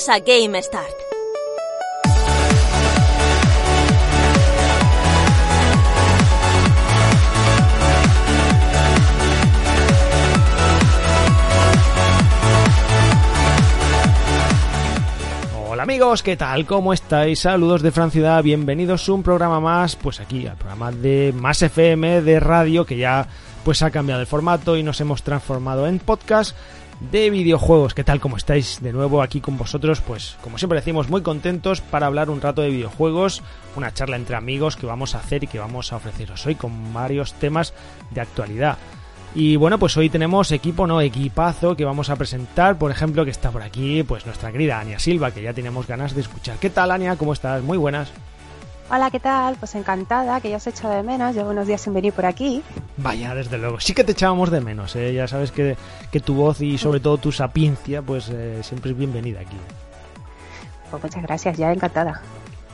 Bienvenidos a Game Start. Hola amigos, ¿qué tal? ¿Cómo estáis? Saludos de Francia, bienvenidos a un programa más, pues aquí, al programa de Más FM de radio, que ya pues ha cambiado el formato y nos hemos transformado en podcast de videojuegos. ¿Qué tal? ¿Cómo estáis? De nuevo aquí con vosotros, pues como siempre decimos, muy contentos para hablar un rato de videojuegos, una charla entre amigos que vamos a hacer y que vamos a ofreceros hoy con varios temas de actualidad. Y bueno, pues hoy tenemos equipo, no equipazo que vamos a presentar, por ejemplo, que está por aquí, pues nuestra querida Ania Silva, que ya tenemos ganas de escuchar. ¿Qué tal, Ania? ¿Cómo estás? Muy buenas. Hola, ¿qué tal? Pues encantada, que ya os he echado de menos, llevo unos días sin venir por aquí. Vaya, desde luego, sí que te echábamos de menos, ¿eh? ya sabes que, que tu voz y sobre todo tu sapiencia, pues eh, siempre es bienvenida aquí. Pues muchas gracias, ya encantada.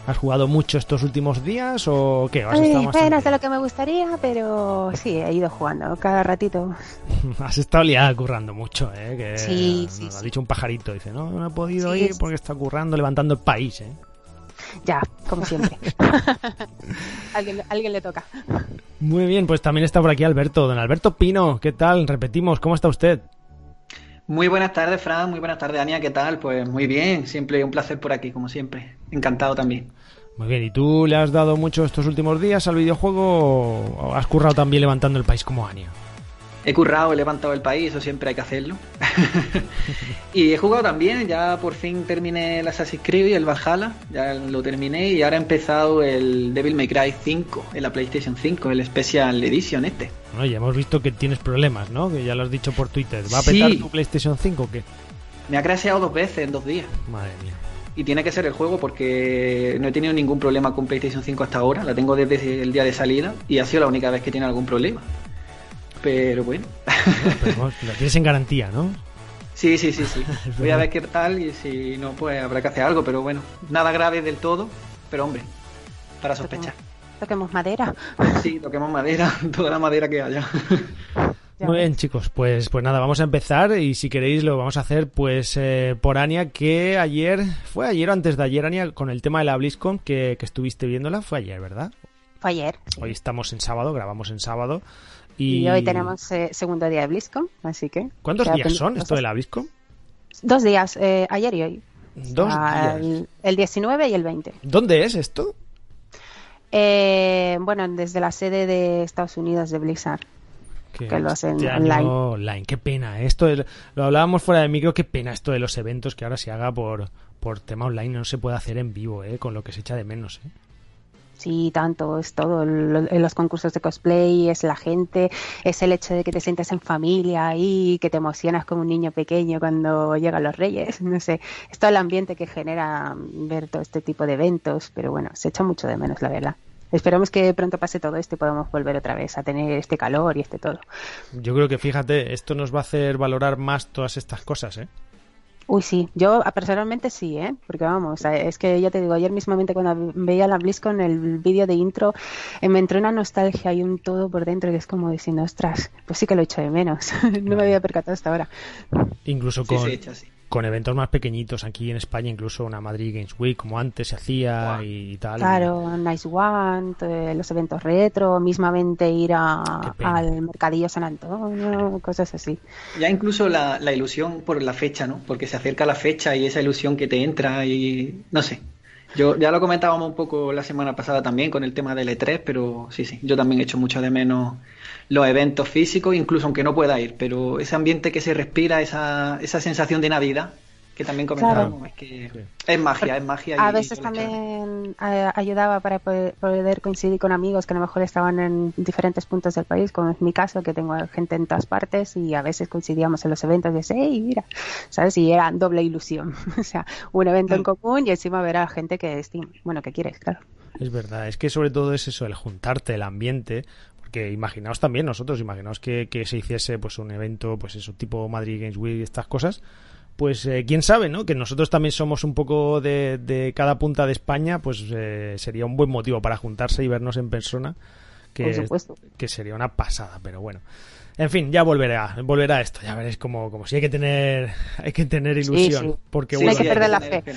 ¿Has jugado mucho estos últimos días o qué? ¿Has Ay, estado más menos de lo que me gustaría, pero sí, he ido jugando cada ratito. Has estado liada currando mucho, ¿eh? Que Sí, sí, nos ha sí. dicho un pajarito, dice, no, no he podido Sí, ir porque está currando, levantando el país, ¿eh? Ya, como siempre. alguien, alguien le toca. Muy bien, pues también está por aquí Alberto, don Alberto Pino, ¿qué tal? Repetimos, ¿cómo está usted? Muy buenas tardes, Fran. Muy buenas tardes, Ania. ¿Qué tal? Pues muy bien. Siempre un placer por aquí, como siempre. Encantado también. Muy bien, ¿y tú le has dado mucho estos últimos días al videojuego o has currado también levantando el país como Ania? He currado, he levantado el país, eso siempre hay que hacerlo. y he jugado también, ya por fin terminé el Assassin's Creed y el Valhalla, ya lo terminé y ahora he empezado el Devil May Cry 5 en la PlayStation 5, el Special Edition este. Bueno, ya hemos visto que tienes problemas, ¿no? Que ya lo has dicho por Twitter. ¿Va a Sí. petar tu PlayStation 5 o qué? Me ha crasheado dos veces en dos días. Madre mía. Y tiene que ser el juego porque no he tenido ningún problema con PlayStation 5 hasta ahora. La tengo desde el día de salida y ha sido la única vez que tiene algún problema. Pero bueno. Bueno, pero vamos, lo tienes en garantía, ¿no? Sí, sí, sí, sí. Voy a ver qué tal y si no, pues habrá que hacer algo. Pero bueno, nada grave del todo. Pero hombre, para sospechar. Toquemos madera. Sí, toquemos madera, toda la madera que haya. Ya Muy bien, chicos, pues, pues nada, vamos a empezar y si queréis lo vamos a hacer pues eh, por Ania, que ayer, fue ayer o antes de ayer, Ania, con el tema de la BlizzCon que, que estuviste viéndola, fue ayer, ¿verdad? Fue ayer. Hoy estamos en sábado, grabamos en sábado. Y, Y, hoy tenemos eh, segundo día de BlizzCon, así que... ¿Cuántos días son esto de la BlizzCon? Dos días, eh, ayer y hoy. Dos Ah, días. El, el 19 y el 20. ¿Dónde es esto? Eh, bueno, desde la sede de Estados Unidos de Blizzard. Que lo hacen online. Qué pena. ¿eh? Esto es- lo hablábamos fuera de micro. Qué pena esto de los eventos que ahora se haga por, por tema online. No se puede hacer en vivo, ¿eh? con lo que se echa de menos. ¿eh? Sí, tanto, es todo. En los concursos de cosplay, es la gente, es el hecho de que te sientes en familia y que te emocionas como un niño pequeño cuando llegan los reyes. No sé, es todo el ambiente que genera mm, ver todo este tipo de eventos, pero bueno, se echa mucho de menos, la verdad. Esperemos que pronto pase todo esto y podamos volver otra vez a tener este calor y este todo. Yo creo que, fíjate, esto nos va a hacer valorar más todas estas cosas. ¿eh? Uy, sí, yo ah, personalmente sí, ¿eh? Porque vamos, es que ya te digo, ayer mismamente cuando veía la BlizzCon, el vídeo de intro, eh, me entró una nostalgia y un todo por dentro que es como diciendo, ostras, pues sí que lo he hecho de menos. no me había percatado hasta ahora. Incluso con, con eventos más pequeñitos aquí en España, incluso una Madrid Games Week como antes se hacía y tal. Claro, Nice One, los eventos retro, mismamente ir al Mercadillo San Antonio, cosas así. Ya incluso la, la ilusión por la fecha, ¿no? Porque se acerca la fecha y esa ilusión que te entra y no sé, yo ya lo comentábamos un poco la semana pasada también con el tema del E3, pero sí, sí, yo también he hecho mucho de menos los eventos físicos, incluso aunque no pueda ir, pero ese ambiente que se respira, esa, esa sensación de Navidad, que también comentábamos, es que es magia, es magia. A veces también eh, ayudaba para poder, coincidir con amigos que a lo mejor estaban en diferentes puntos del país, como es mi caso, que tengo gente en todas partes y a veces coincidíamos en los eventos y decía, hey, mira, ¿sabes? Y era doble ilusión, o sea, un evento en común y encima ver a la gente que, bueno, que quieres, claro. Es verdad, es que sobre todo es eso, el juntarte, el ambiente, porque imaginaos también nosotros, imaginaos que, que se hiciese pues un evento, pues eso, tipo Madrid Games Week, estas cosas, pues eh, quién sabe, ¿no? Que nosotros también somos un poco de, de cada punta de España, pues eh, sería un buen motivo para juntarse y vernos en persona. Que, que sería una pasada, pero bueno. En fin, ya volverá, volverá esto, ya veréis como, como si hay que tener, hay que tener ilusión. Porque hay que perder la fe.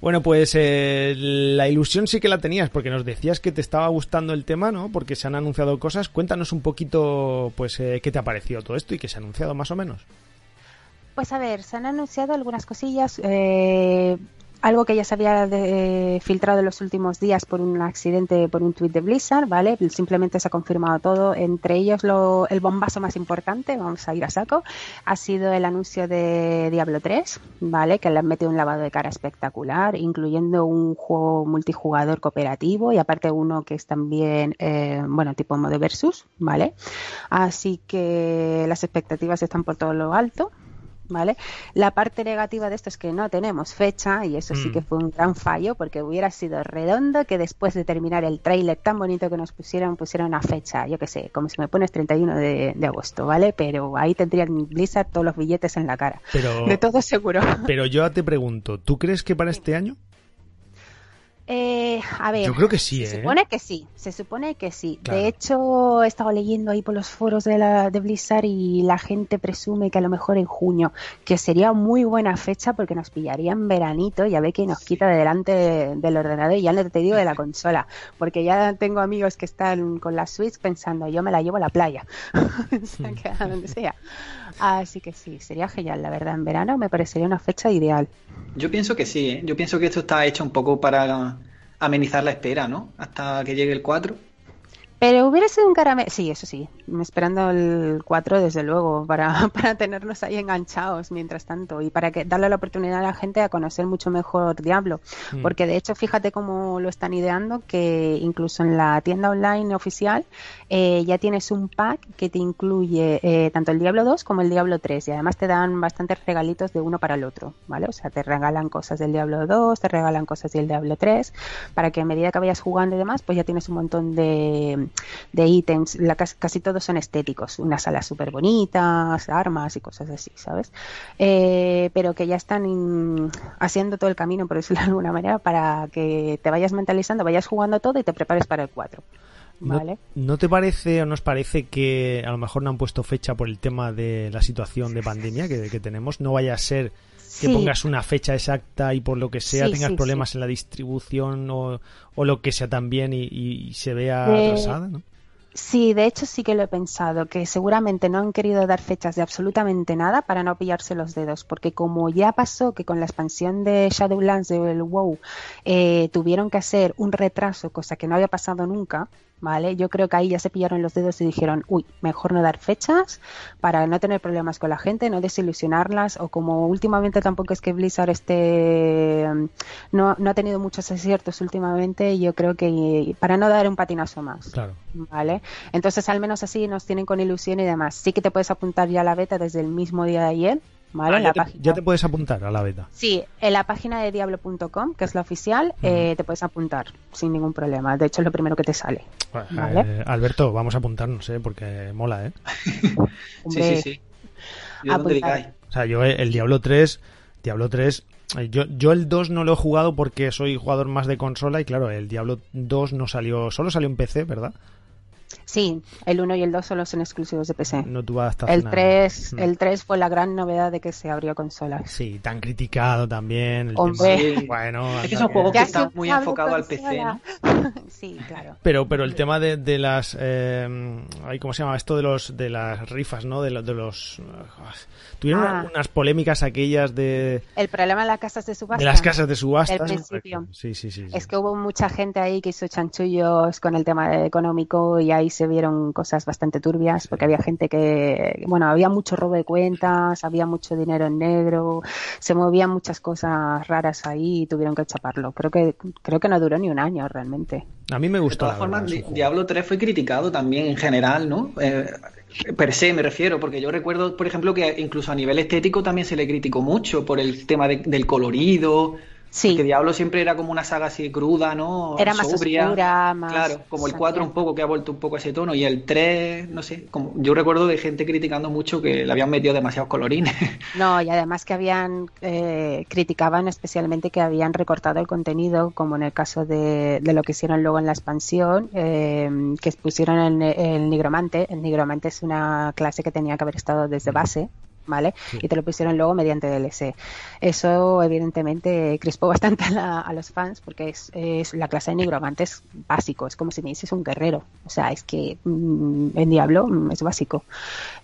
Bueno, pues eh, la ilusión sí que la tenías, porque nos decías que te estaba gustando el tema, ¿no? Porque se han anunciado cosas. Cuéntanos un poquito, pues, qué te ha parecido todo esto y qué se ha anunciado más o menos. Pues a ver, se han anunciado algunas cosillas. Eh, algo que ya se había filtrado en los últimos días por un accidente, por un tuit de Blizzard, ¿vale? Simplemente se ha confirmado todo. Entre ellos, lo, el bombazo más importante, vamos a ir a saco, ha sido el anuncio de Diablo 3, ¿vale? Que le han metido un lavado de cara espectacular, incluyendo un juego multijugador cooperativo y aparte uno que es también, eh, bueno, tipo modo versus, ¿vale? Así que las expectativas están por todo lo alto. ¿Vale? La parte negativa de esto es que no tenemos fecha y eso sí que mm. fue un gran fallo porque hubiera sido redondo que después de terminar el tráiler tan bonito que nos pusieron, pusieran una fecha, yo que sé, como si me pones 31 de, de agosto, ¿vale? Pero ahí tendrían Blizzard todos los billetes en la cara. Pero, de todo seguro. Pero yo te pregunto, ¿tú crees que para este año? Eh, a ver. Yo creo que sí, Se ¿eh? supone que sí, se supone que sí. De hecho, he estado leyendo ahí por los foros de, la, de Blizzard y la gente presume que a lo mejor en junio, que sería muy buena fecha porque nos pillaría en veranito, ya ve que nos quita de delante del ordenador y ya no te digo de la consola, porque ya tengo amigos que están con la Switch pensando, yo me la llevo a la playa, a donde sea. Así que sí, sería genial, la verdad, en verano me parecería una fecha ideal. Yo pienso que sí, ¿eh? yo pienso que esto está hecho un poco para amenizar la espera, ¿no? Hasta que llegue el 4. Pero hubiera sido un caramelo. Sí, eso sí. Esperando el 4, desde luego, para, para tenernos ahí enganchados mientras tanto y para que darle la oportunidad a la gente a conocer mucho mejor Diablo. Mm. Porque de hecho, fíjate cómo lo están ideando, que incluso en la tienda online oficial eh, ya tienes un pack que te incluye eh, tanto el Diablo 2 como el Diablo 3 y además te dan bastantes regalitos de uno para el otro, ¿vale? O sea, te regalan cosas del Diablo 2, te regalan cosas del Diablo 3, para que a medida que vayas jugando y demás, pues ya tienes un montón de de ítems, la, casi todos son estéticos, unas salas súper bonitas, armas y cosas así, ¿sabes? Eh, pero que ya están haciendo todo el camino, por decirlo de alguna manera, para que te vayas mentalizando, vayas jugando todo y te prepares para el 4. ¿Vale? ¿No, te parece o nos parece que a lo mejor no han puesto fecha por el tema de la situación de pandemia que, tenemos? No vaya a ser que pongas una fecha exacta y por lo que sea tengas problemas en la distribución o, lo que sea también y, se vea atrasada, ¿no? Sí, de hecho sí que lo he pensado, que seguramente no han querido dar fechas de absolutamente nada para no pillarse los dedos, porque como ya pasó que con la expansión de Shadowlands del WoW eh, tuvieron que hacer un retraso, cosa que no había pasado nunca, ¿vale? Yo creo que ahí ya se pillaron los dedos y dijeron, uy, mejor no dar fechas para no tener problemas con la gente, no desilusionarlas, o como últimamente tampoco es que Blizzard esté, no, no ha tenido muchos aciertos últimamente, yo creo que para no dar un patinazo más, claro. ¿vale? Entonces al menos así nos tienen con ilusión y demás. Sí que te puedes apuntar ya a la beta desde el mismo día de ayer, Ah, ya, te, puedes apuntar a la beta. Sí, en la página de diablo.com, que es la oficial, eh, te puedes apuntar sin ningún problema. De hecho, es lo primero que te sale. Eh, Alberto, vamos a apuntarnos, ¿eh? porque mola, ¿eh? sí, sí, sí. O sea, yo el Diablo 3 Diablo 3, eh, yo, yo el 2 no lo he jugado porque soy jugador más de consola y claro, el Diablo 2 no salió, solo salió en PC, ¿verdad? Sí, el 1 y el 2 solo son exclusivos de PC. No tuvo adaptación. El 3, el 3 fue la gran novedad de que se abrió consolas. Sí, tan criticado también. El Hombre. tema- Sí. Bueno, Es que son que- juegos que están muy enfocados al PC. ¿no? sí, claro. Pero, pero el tema de, de las, eh, ¿cómo se llama esto de los, de las rifas, no? De, lo- de los, ah, tuvieron Ah. unas polémicas aquellas de, El problema en las casas de subasta. de las casas de subastas. Del ¿no? principio. Sí, sí, sí. sí. Es que hubo mucha gente ahí que hizo chanchullos con el tema económico y ahí se vieron cosas bastante turbias porque había gente que, bueno, había mucho robo de cuentas, había mucho dinero en negro, se movían muchas cosas raras ahí y tuvieron que chaparlo. Creo que creo que no duró ni un año realmente. A mí me De gustó. todas la formas, verdad. Diablo 3 fue criticado también en general, ¿no? Eh, per se me refiero, porque yo recuerdo, por ejemplo, que incluso a nivel estético también se le criticó mucho por el tema de- del colorido. Sí. Porque Diablo siempre era como una saga así cruda, ¿no? Era más Sobria. oscura, más Claro, como el sangrienta. 4 un poco que ha vuelto un poco a ese tono y el 3, no sé, como yo recuerdo de gente criticando mucho que le habían metido demasiados colorines. No, y además que habían, eh, criticaban especialmente que habían recortado el contenido, como en el caso de, de lo que hicieron luego en la expansión, eh, que pusieron el, el nigromante. El nigromante es una clase que tenía que haber estado desde base. ¿Vale? Y te lo pusieron luego mediante DLC. Eso, evidentemente, crispó bastante a, la- a los fans porque es, es la clase de nigromante es básico, es como si me dices un guerrero. O sea, es que mm, en Diablo mm, es básico.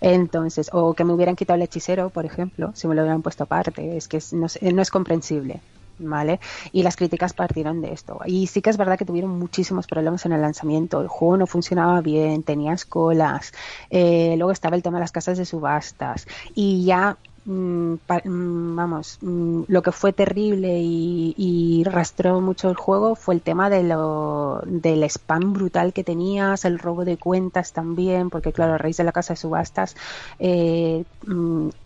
Entonces, o que me hubieran quitado el hechicero, por ejemplo, si me lo hubieran puesto aparte, es que es- no, no es comprensible. ¿Vale? Y las críticas partieron de esto. Y sí que es verdad que tuvieron muchísimos problemas en el lanzamiento. El juego no funcionaba bien, tenías colas. eh, luego estaba el tema de las casas de subastas. Y ya mm, mm, vamos, mm, lo que fue terrible y, y rastró mucho el juego fue el tema de lo, del spam brutal que tenías, el robo de cuentas también, porque claro, a raíz de la casa de subastas, eh,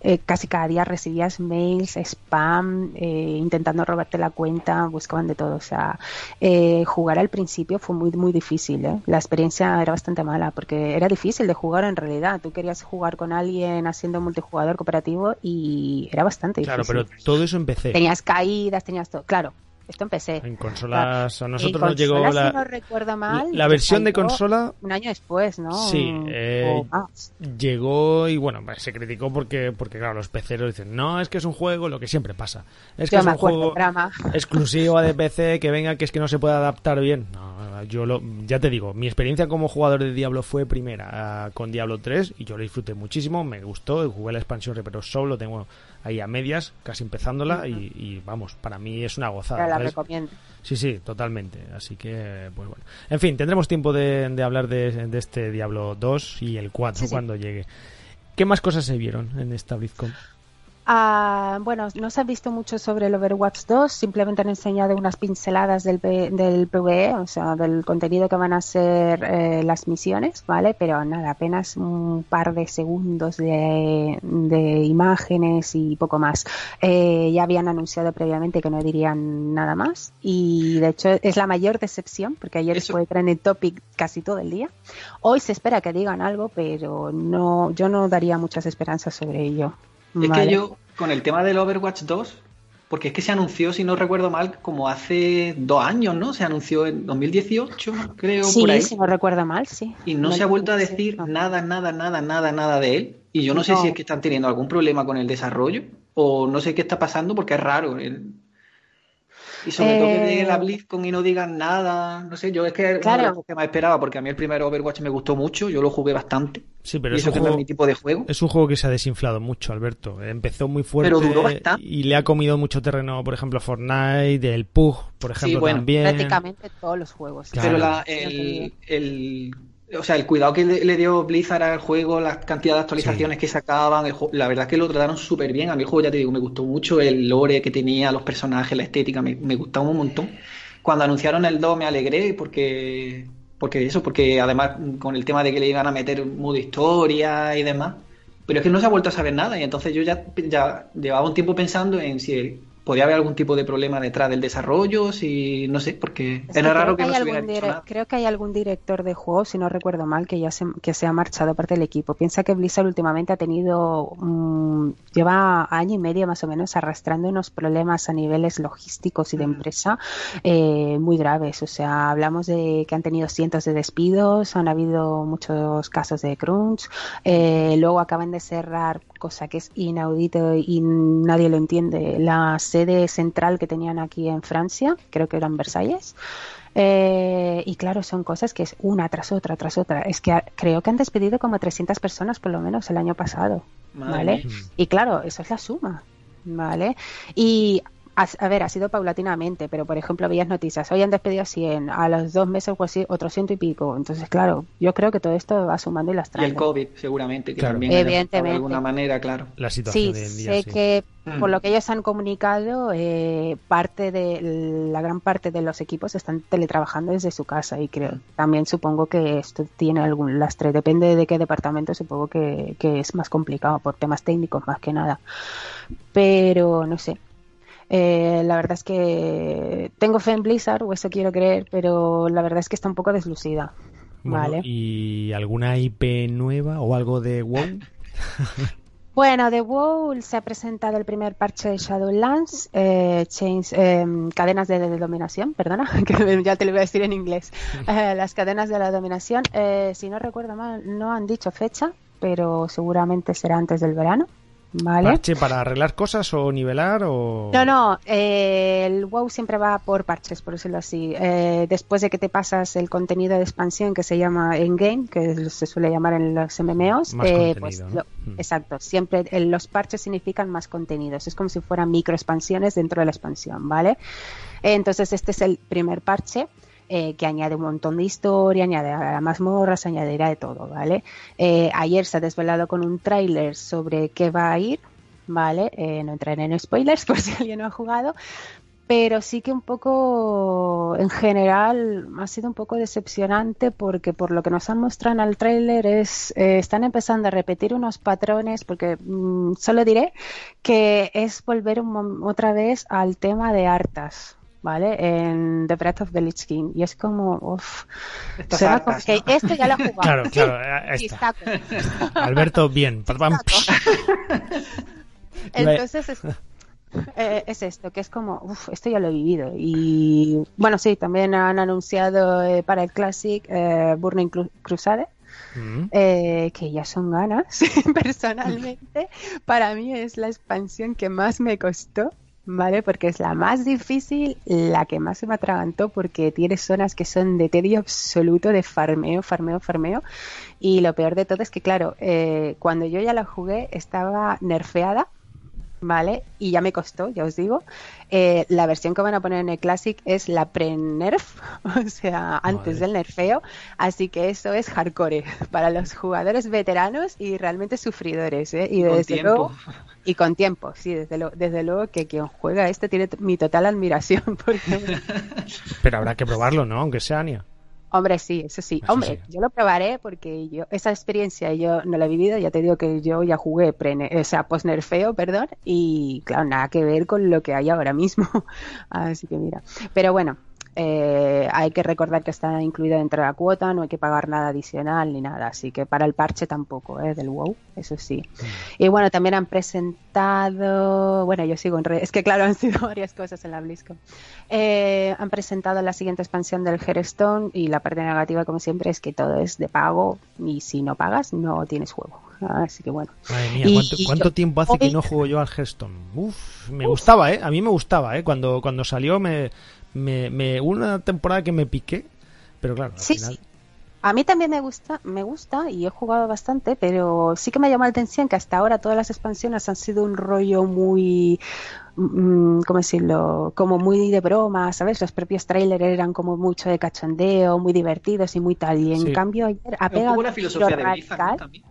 eh, casi cada día recibías mails, spam, eh, intentando robarte la cuenta, buscaban de todo. O sea, eh, jugar al principio fue muy, muy difícil. La experiencia era bastante mala, porque era difícil de jugar en realidad. Tú querías jugar con alguien haciendo multijugador cooperativo y era bastante Claro, difícil. pero todo eso empecé. Tenías caídas, tenías todo. Claro, esto empecé. En consolas, a nosotros nos llegó si la, no recuerdo mal, la versión de consola Un año después, ¿no? Sí, eh, llegó y bueno, se criticó porque, porque claro, los peceros dicen, no, es que es un juego, lo que siempre pasa. Es que Yo es un juego drama. exclusivo de PC, que venga, que es que no se puede adaptar bien. No, yo lo, ya te digo, mi experiencia como jugador de Diablo fue primera ah, con Diablo 3 y yo lo disfruté muchísimo, me gustó, jugué la expansión, pero solo lo tengo ahí a medias, casi empezándola y, y, vamos, para mí es una gozada. La ¿sabes? recomiendo. Sí, sí, totalmente. Así que, pues bueno. En fin, tendremos tiempo de, de hablar de, de este Diablo 2 y el 4 Sí, sí. cuando llegue. ¿Qué más cosas se vieron en esta BlizzCon? Ah, bueno, no se ha visto mucho sobre el Overwatch 2, simplemente han enseñado unas pinceladas del, P- del PvE, o sea, del contenido que van a ser eh, las misiones, ¿vale? Pero nada, apenas un par de segundos de, de imágenes y poco más. Eh, ya habían anunciado previamente que no dirían nada más y de hecho es la mayor decepción porque ayer Eso- fue trending topic casi todo el día. Hoy se espera que digan algo, pero no, yo no daría muchas esperanzas sobre ello. Es ¿vale? que yo, con el tema del Overwatch 2, porque es que se anunció, si no recuerdo mal, como hace dos años, ¿no? Se anunció en 2018, creo, Sí, por ahí. si no recuerdo mal, sí. Y no se ha vuelto a decir No. nada, nada, nada, nada, nada de él. Y yo no sé si es que están teniendo algún problema con el desarrollo o no sé qué está pasando porque es raro. el- Y sobre todo que Eh, llegue la BlizzCon y no digan nada. No sé, yo es que es uno de Claro. los que más esperaba porque a mí el primer Overwatch me gustó mucho, yo lo jugué bastante. Sí, pero y es eso un, que no juego, es mi tipo de juego. es un juego que se ha desinflado mucho, Alberto. Empezó muy fuerte Pero duró bastante. y le ha comido mucho terreno, por ejemplo, Fortnite, el PUG, por ejemplo, bueno, también. Prácticamente todos los juegos. Claro. Pero la, Sí, el- o sea, el cuidado que le, le dio Blizzard al juego, la cantidad de actualizaciones que sacaban, el la verdad es que lo trataron súper bien. A mí el juego, ya te digo, me gustó mucho el lore que tenía, los personajes, la estética, me, me gustaba un montón. Cuando anunciaron el 2 me alegré porque, porque eso, porque además con el tema de que le iban a meter un modo historia y demás. Pero es que no se ha vuelto a saber nada y entonces yo ya, ya llevaba un tiempo pensando en si el- podía haber algún tipo de problema detrás del desarrollo, si no sé, porque era raro que, no se hubiera nada. Creo que hay algún director de juego, si no recuerdo mal, que ya se, que se ha marchado parte del equipo. Piensa que Blizzard últimamente ha tenido, mm, lleva año y medio más o menos arrastrando unos problemas a niveles logísticos y de empresa eh, muy graves. O sea, hablamos de que han tenido cientos de despidos, han habido muchos casos de crunch, eh, luego acaban de cerrar cosa que es inaudito y nadie lo entiende, la sede central que tenían aquí en Francia, creo que era en Versalles. Eh, y claro, son cosas que es una tras otra, tras otra. Es que creo que han despedido como 300 personas por lo menos el año pasado. ¿Vale? Y claro, eso es la suma. ¿Vale? Y a, ver, ha sido paulatinamente, pero por ejemplo, veías noticias, hoy han despedido a 100, a los dos meses o así, otros ciento y pico. Entonces, claro, yo creo que todo esto va sumando y las trae. Y el COVID, seguramente, que también Evidentemente. de alguna manera, claro. La situación sí, de en día, sé que por lo que ellos han comunicado, eh, parte de la gran parte de los equipos están teletrabajando desde su casa y creo también supongo que esto tiene algún lastre. Depende de qué departamento, supongo que, que es más complicado por temas técnicos más que nada. Pero no sé, eh, la verdad es que tengo fe en Blizzard, o eso quiero creer, pero la verdad es que está un poco deslucida. vale. ¿Y alguna IP nueva o algo de WoW? Bueno, de WoW se ha presentado el primer parche de Shadowlands, eh, eh, cadenas de, dominación, perdona, que ya te lo voy a decir en inglés. Eh, las cadenas de la dominación, eh, si no recuerdo mal, no han dicho fecha, pero seguramente será antes del verano. ¿Parche para arreglar cosas o nivelar o...? No, no, eh, el WoW siempre va por parches, por decirlo así. Eh, después de que te pasas el contenido de expansión que se llama Endgame, que se suele llamar en los MMOs, eh, pues hmm. exacto, siempre los parches significan más contenidos. Es como si fueran microexpansiones dentro de la expansión, ¿vale? Entonces este es el primer parche. Eh, que añade un montón de historia, añade mazmorras, añadirá de todo, ¿vale? Eh, ayer se ha desvelado con un tráiler sobre qué va a ir, ¿vale? Eh, no entraré en spoilers por si alguien no ha jugado, pero sí que un poco, en general, ha sido un poco decepcionante porque por lo que nos han mostrado en el tráiler es, están empezando a repetir unos patrones, porque mm, solo diré que es volver otra vez al tema de hartas, ¿vale? En The Breath of the Lich King. Y es como, uff, que esto ya lo he jugado. Claro, claro, está. Alberto, bien. Entonces es, eh, es, esto, que es como, uff, esto ya lo he vivido. Y bueno, sí, también han anunciado eh, para el Classic eh, Burning Crusade. Mm. Eh, que ya son ganas, personalmente. Para mí es la expansión que más me costó ¿vale? Porque es la más difícil, la que más se me atragantó porque tiene zonas que son de tedio absoluto, de farmeo, farmeo, farmeo. Y lo peor de todo es que, claro, eh, cuando yo ya la jugué estaba nerfeada ¿vale? Y ya me costó, ya os digo. Eh, la versión que van a poner en el Classic es la pre-nerf, o sea, antes del nerfeo. Así que eso es hardcore para los jugadores veteranos y realmente sufridores, ¿eh? Y, desde luego. Y con tiempo, sí, desde, lo, desde luego que quien juega esto tiene mi total admiración. Porque... Pero habrá que probarlo, ¿no? Aunque sea Ania. Hombre, sí, eso sí. Hombre, yo lo probaré porque yo esa experiencia yo no la he vivido. Ya te digo que yo ya jugué pre, o sea, post nerfeo, perdón, y claro, nada que ver con lo que hay ahora mismo. Así que mira. Pero bueno, eh, hay que recordar que está incluida dentro de la cuota, no hay que pagar nada adicional ni nada, así que para el parche tampoco, ¿eh? del WoW, eso sí. Y bueno, también han presentado, bueno, yo sigo en redes, es que claro, han sido varias cosas en la BlizzCon. Eh, han presentado la siguiente expansión del Hearthstone y la parte negativa, como siempre, es que todo es de pago y si no pagas, no tienes juego. Así que bueno. Madre mía, ¿cuánto, tiempo hace que no juego yo al Hearthstone? Uf, me gustaba, ¿eh? A mí me gustaba, ¿eh? Cuando, cuando salió me, me, me una temporada que me piqué, pero claro, al final... A mí también me gusta, me gusta y he jugado bastante, pero sí que me llamó la atención que hasta ahora todas las expansiones han sido un rollo muy, mm, ¿cómo decirlo? Como muy de broma, ¿sabes? Los propios trailers eran como mucho de cachondeo, muy divertidos y muy tal. Y en cambio ayer ha pegado una filosofía de radical. también.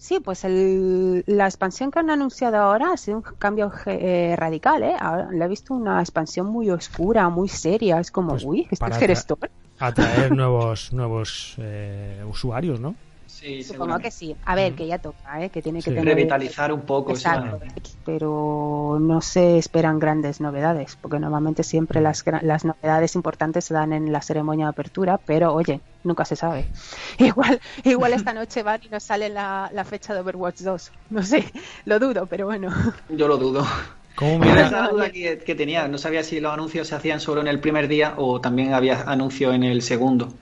Sí, pues el, la expansión que han anunciado ahora ha sido un cambio eh, radical, ¿eh? Ahora, le he visto una expansión muy oscura, muy seria. Es como, pues uy, ¿esto es Atraer nuevos, nuevos eh, usuarios, ¿no? Supongo que sí. A ver, que ya toca, ¿eh? que tiene que tener... Revitalizar un poco. Exacto. Pero no se esperan grandes novedades, porque normalmente siempre las, las novedades importantes se dan en la ceremonia de apertura, pero oye, nunca se sabe. Igual, igual esta noche van y nos sale la, la fecha de Overwatch 2. No sé, lo dudo, pero bueno. Yo lo dudo. ¿Cómo Esa duda que, que, tenía, no sabía si los anuncios se hacían solo en el primer día o también había anuncios en el segundo.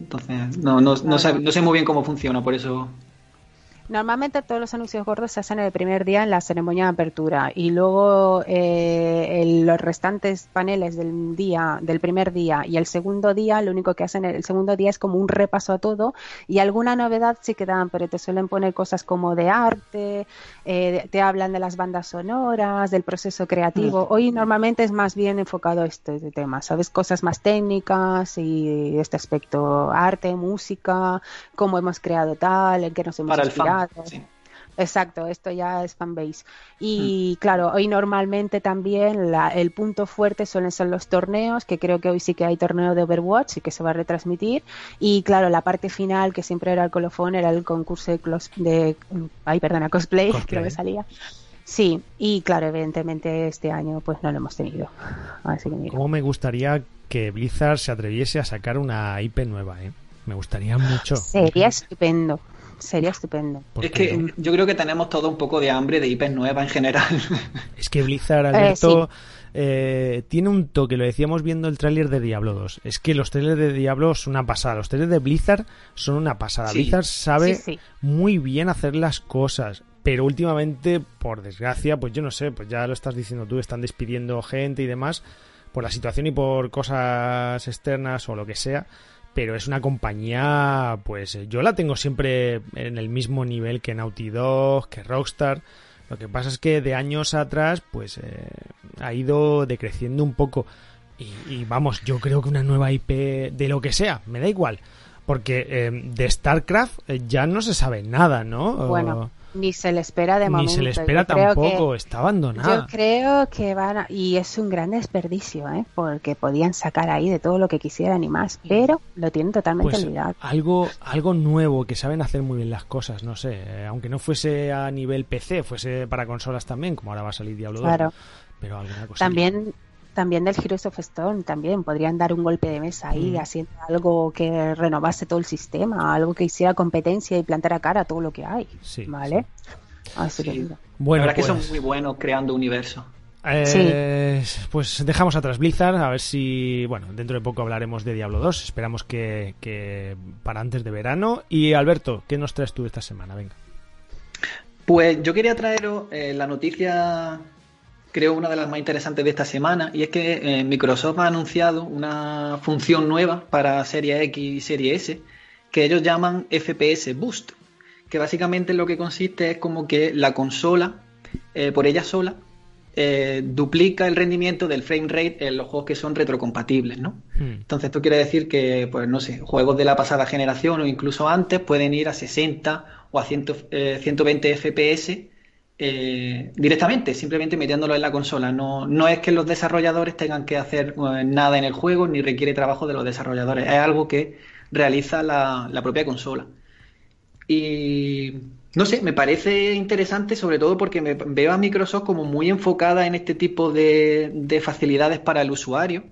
Entonces, no, no, no, sé, no sé muy bien cómo funciona, por eso Normalmente todos los anuncios gordos se hacen el primer día en la ceremonia de apertura y luego eh, los restantes paneles del día, del primer día y el segundo día, lo único que hacen el segundo día es como un repaso a todo y alguna novedad sí que dan, pero te suelen poner cosas como de arte, eh, te hablan de las bandas sonoras, del proceso creativo. Mm. Hoy normalmente es más bien enfocado a este tema, ¿sabes? Cosas más técnicas y este aspecto, arte, música, cómo hemos creado tal, en qué nos hemos inspirado. Exacto, esto ya es fanbase. Y mm. claro, hoy normalmente también el punto fuerte suelen ser los torneos, que creo que hoy sí que hay torneo de Overwatch y que se va a retransmitir. Y claro, la parte final, que siempre era el colofón, era el concurso de, de ay, perdona, cosplay, creo que salía. Sí, y claro, evidentemente este año pues no lo hemos tenido. Así que ¿Cómo me gustaría que Blizzard se atreviese a sacar una IP nueva, eh? Me gustaría mucho. Sería estupendo sería estupendo. Es que yo creo que tenemos todo un poco de hambre de IPs nuevas en general. Es que Blizzard, eh, Alberto, eh, tiene un toque, lo decíamos viendo el tráiler de Diablo 2. Es que los trailers de Diablo son una pasada, los trailers de Blizzard son una pasada. Blizzard sabe muy bien hacer las cosas. Pero últimamente, por desgracia, pues yo no sé, pues ya lo estás diciendo tú, están despidiendo gente y demás por la situación y por cosas externas o lo que sea pero es una compañía, pues eh, yo la tengo siempre en el mismo nivel que Naughty Dog, que Rockstar. Lo que pasa es que de años atrás, pues eh, ha ido decreciendo un poco. Y, vamos, yo creo que una nueva IP de lo que sea, me da igual. Porque eh, de StarCraft ya no se sabe nada, ¿no? Bueno. Ni se le espera de momento. Ni se le espera tampoco, está abandonada. Yo creo que van a, y es un gran desperdicio, ¿eh? porque podían sacar ahí de todo lo que quisieran y más, pero lo tienen totalmente pues olvidado. Algo, algo nuevo, que saben hacer muy bien las cosas, no sé, eh, aunque no fuese a nivel PC, fuese para consolas también, como ahora va a salir Diablo 2. Claro. Pero alguna cosa. También también del Heroes of Stone, también podrían dar un golpe de mesa ahí, mm. haciendo algo que renovase todo el sistema, algo que hiciera competencia y plantara cara a todo lo que hay. ¿Vale? Bueno, la verdad que son pues muy buenos creando universo. Eh, pues dejamos atrás Blizzard, a ver si, bueno, dentro de poco hablaremos de Diablo 2, esperamos que, para antes de verano. Y Alberto, ¿qué nos traes tú esta semana? Venga. Pues yo quería traeros eh, la noticia creo una de las más interesantes de esta semana y es que eh, Microsoft ha anunciado una función nueva para Serie X y Serie S que ellos llaman FPS Boost, que básicamente lo que consiste es como que la consola eh, por ella sola eh, duplica el rendimiento del frame rate en los juegos que son retrocompatibles, ¿no? Hmm. Entonces esto quiere decir que, pues no sé, juegos de la pasada generación o incluso antes pueden ir a 60 o a 120 FPS eh, directamente, simplemente metiéndolo en la consola. No, no es que los desarrolladores tengan que hacer eh, nada en el juego ni requiere trabajo de los desarrolladores. Es algo que realiza la, propia consola. Y no sé, me parece interesante sobre todo porque me veo a Microsoft como muy enfocada en este tipo de facilidades para el usuario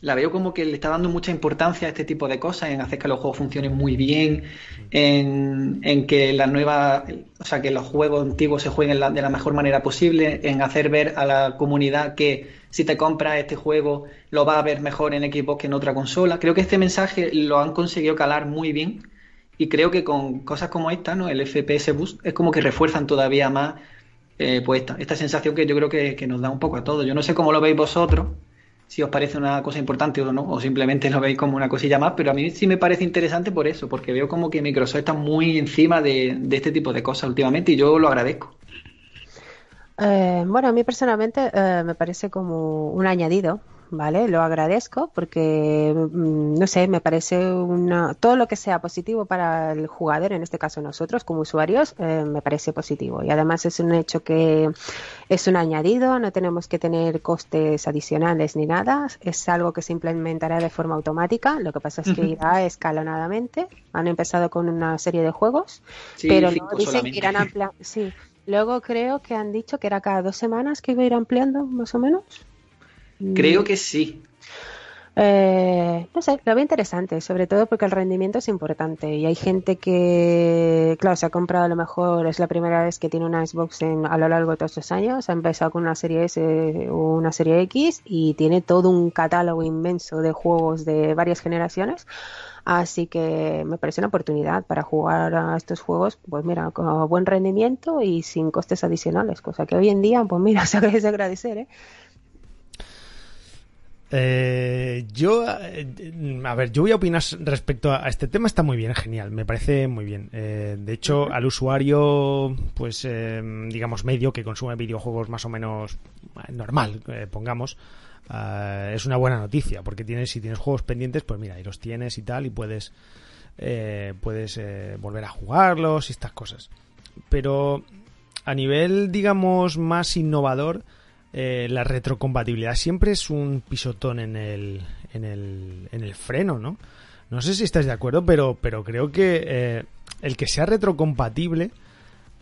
la veo como que le está dando mucha importancia a este tipo de cosas, en hacer que los juegos funcionen muy bien, en, que las nuevas, o sea, que los juegos antiguos se jueguen de la mejor manera posible, en hacer ver a la comunidad que si te compras este juego lo va a ver mejor en Xbox que en otra consola. Creo que este mensaje lo han conseguido calar muy bien y creo que con cosas como esta, ¿no? El FPS Boost es como que refuerzan todavía más eh, pues esta, sensación que yo creo que, que nos da un poco a todos. Yo no sé cómo lo veis vosotros si os parece una cosa importante o no, o simplemente lo veis como una cosilla más, pero a mí sí me parece interesante por eso, porque veo como que Microsoft está muy encima de, este tipo de cosas últimamente y yo lo agradezco. Eh, bueno, a mí personalmente eh, me parece como un añadido, ¿vale? Lo agradezco porque, mm, no sé, me parece una... Todo lo que sea positivo para el jugador, en este caso nosotros como usuarios, eh, me parece positivo. Y además es un hecho que es un añadido, no tenemos que tener costes adicionales ni nada. Es algo que se implementará de forma automática. Lo que pasa es que irá escalonadamente. Han empezado con una serie de juegos, pero no dicen que irán ampliando. Sí. Luego creo que han dicho que era cada dos semanas que iba a ir ampliando, más o menos. Creo que sí. Eh, no sé, lo veo interesante, sobre todo porque el rendimiento es importante y hay gente que, claro, se ha comprado a lo mejor, es la primera vez que tiene una Xbox en, a lo largo de todos estos años, ha empezado con una serie S o una serie X y tiene todo un catálogo inmenso de juegos de varias generaciones. Así que me parece una oportunidad para jugar a estos juegos, pues mira, con buen rendimiento y sin costes adicionales, cosa que hoy en día, pues mira, se agradece agradecer, ¿eh? Eh, yo, eh, a ver, yo voy a opinar respecto a este tema. Está muy bien, genial, me parece muy bien. Eh, de hecho, al usuario, pues, eh, digamos, medio que consume videojuegos más o menos normal, pongamos, es una buena noticia, porque tienes, si tienes juegos pendientes, pues mira, y los tienes y tal, y puedes, puedes volver a jugarlos y estas cosas. Pero a nivel, digamos, más innovador, eh, la retrocompatibilidad siempre es un pisotón en el, en el, en el freno, ¿no? No sé si estás de acuerdo, pero, pero creo que eh, el que sea retrocompatible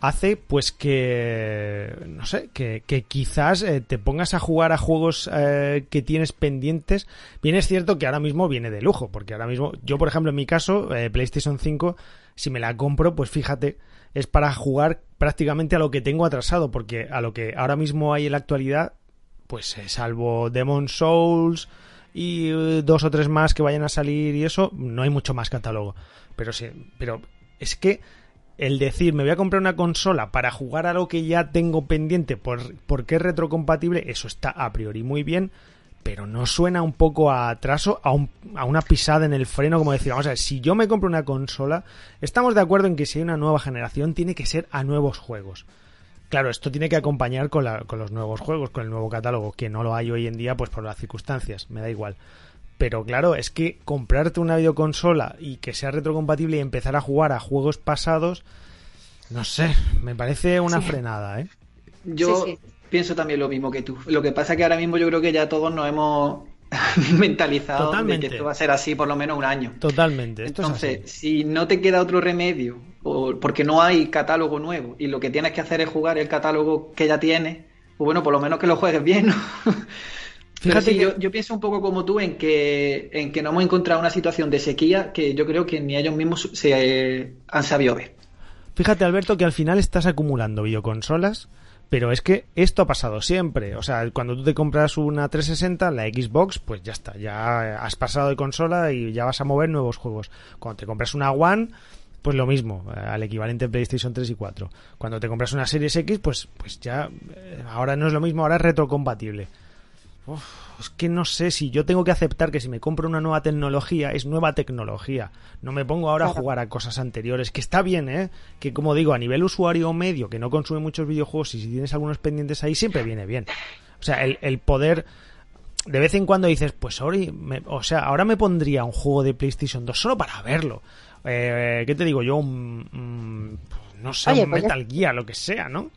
hace pues que no sé que, que quizás eh, te pongas a jugar a juegos que tienes pendientes bien es cierto que ahora mismo viene de lujo porque ahora mismo yo por ejemplo en mi caso PlayStation 5 si me la compro pues fíjate es para jugar prácticamente a lo que tengo atrasado, porque a lo que ahora mismo hay en la actualidad, pues eh, salvo Demon Souls y eh, dos o tres más que vayan a salir y eso, no hay mucho más catálogo. Pero sí, pero es que el decir me voy a comprar una consola para jugar a lo que ya tengo pendiente por, porque es retrocompatible, eso está a priori muy bien, pero no suena un poco a atraso, a, a, una pisada en el freno, como decir, vamos a ver, si yo me compro una consola, estamos de acuerdo en que si hay una nueva generación, tiene que ser a nuevos juegos. Claro, esto tiene que acompañar con, la, con los nuevos juegos, con el nuevo catálogo, que no lo hay hoy en día, pues por las circunstancias, me da igual. Pero claro, es que comprarte una videoconsola y que sea retrocompatible y empezar a jugar a juegos pasados, no sé, me parece una frenada, ¿eh? Yo, Pienso también lo mismo que tú. Lo que pasa es que ahora mismo yo creo que ya todos nos hemos mentalizado de que esto va a ser así por lo menos un año. Totalmente. Entonces, si no te queda otro remedio, porque no hay catálogo nuevo, y lo que tienes que hacer es jugar el catálogo que ya tienes, pues bueno, por lo menos que lo juegues bien, Fíjate, yo, yo, pienso un poco como tú en que, en que no hemos encontrado una situación de sequía que yo creo que ni ellos mismos se eh, han sabido ver. Fíjate, Alberto, que al final estás acumulando videoconsolas pero es que esto ha pasado siempre. O sea, cuando tú te compras una 360, la Xbox, pues ya está. Ya has pasado de consola y ya vas a mover nuevos juegos. Cuando te compras una One, pues lo mismo, eh, al equivalente PlayStation 3 y 4. Cuando te compras una Series X, pues, pues ya, eh, ahora no es lo mismo, ahora es retrocompatible. Uf, es que no sé si yo tengo que aceptar que si me compro una nueva tecnología es nueva tecnología. No me pongo ahora a jugar a cosas anteriores, que está bien, ¿eh? Que como digo, a nivel usuario medio, que no consume muchos videojuegos y si tienes algunos pendientes ahí, siempre viene bien. O sea, el, el poder... De vez en cuando dices, pues sorry, o sea, ahora me pondría un juego de PlayStation 2 solo para verlo. Eh, ¿Qué te digo yo? Un, no sé, un pues Metal Gear, lo que sea, ¿no?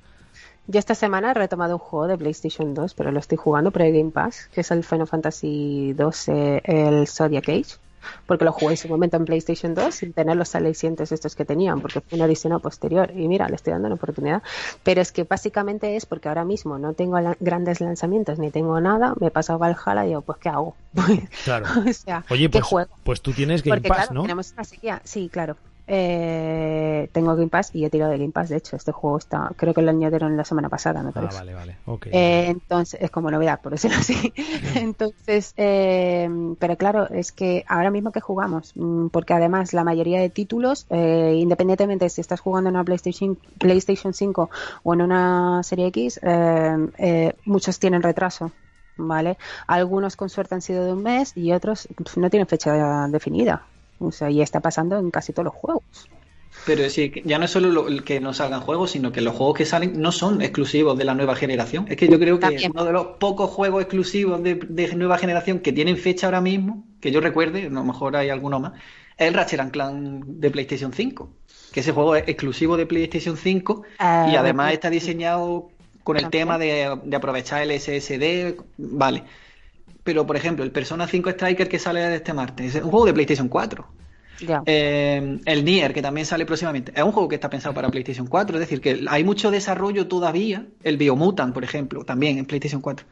Yo esta semana he retomado un juego de PlayStation 2, pero lo estoy jugando por el Game Pass, que es el Final Fantasy 12, el Zodiac Age, porque lo jugué en su momento en PlayStation 2 sin tener los alicientes estos que tenían, porque fue una edición posterior. Y mira, le estoy dando una oportunidad. Pero es que básicamente es porque ahora mismo no tengo grandes lanzamientos ni tengo nada, me he pasado Valhalla y digo, pues ¿qué hago? Claro. o sea, Oye, pues, pues, tú tienes Game Pass, ¿no? Tenemos una sequía. Sí, claro. Eh, tengo Game Pass y he tirado de Game Pass. De hecho, este juego está, creo que lo añadieron la semana pasada, me ah, parece. Ah, vale, vale. Eh, entonces, es como novedad, por decirlo así. entonces, eh, pero claro, es que ahora mismo que jugamos, mm, porque además la mayoría de títulos, eh, independientemente si estás jugando en una PlayStation, PlayStation 5 o en una Serie X, eh, muchos tienen retraso. ¿Vale? Algunos con suerte han sido de un mes y otros no tienen fecha definida. O sea, y está pasando en casi todos los juegos. Pero es decir, ya no es solo lo, que no salgan juegos, sino que los juegos que salen no son exclusivos de la nueva generación. Es que yo creo que uno de los pocos juegos exclusivos de, nueva generación que tienen fecha ahora mismo, que yo recuerde, a lo mejor hay alguno más, es el Ratchet Clank de PlayStation 5. Que ese juego es exclusivo de PlayStation 5 y ah, además está diseñado con el tema de, de aprovechar el SSD. Vale. Pero, por ejemplo, el Persona 5 Striker que sale este martes es un juego de PlayStation 4. Eh, el Nier, que también sale próximamente, es un juego que está pensado para PlayStation 4, es decir, que hay mucho desarrollo todavía. El Biomutant, por ejemplo, también en PlayStation 4.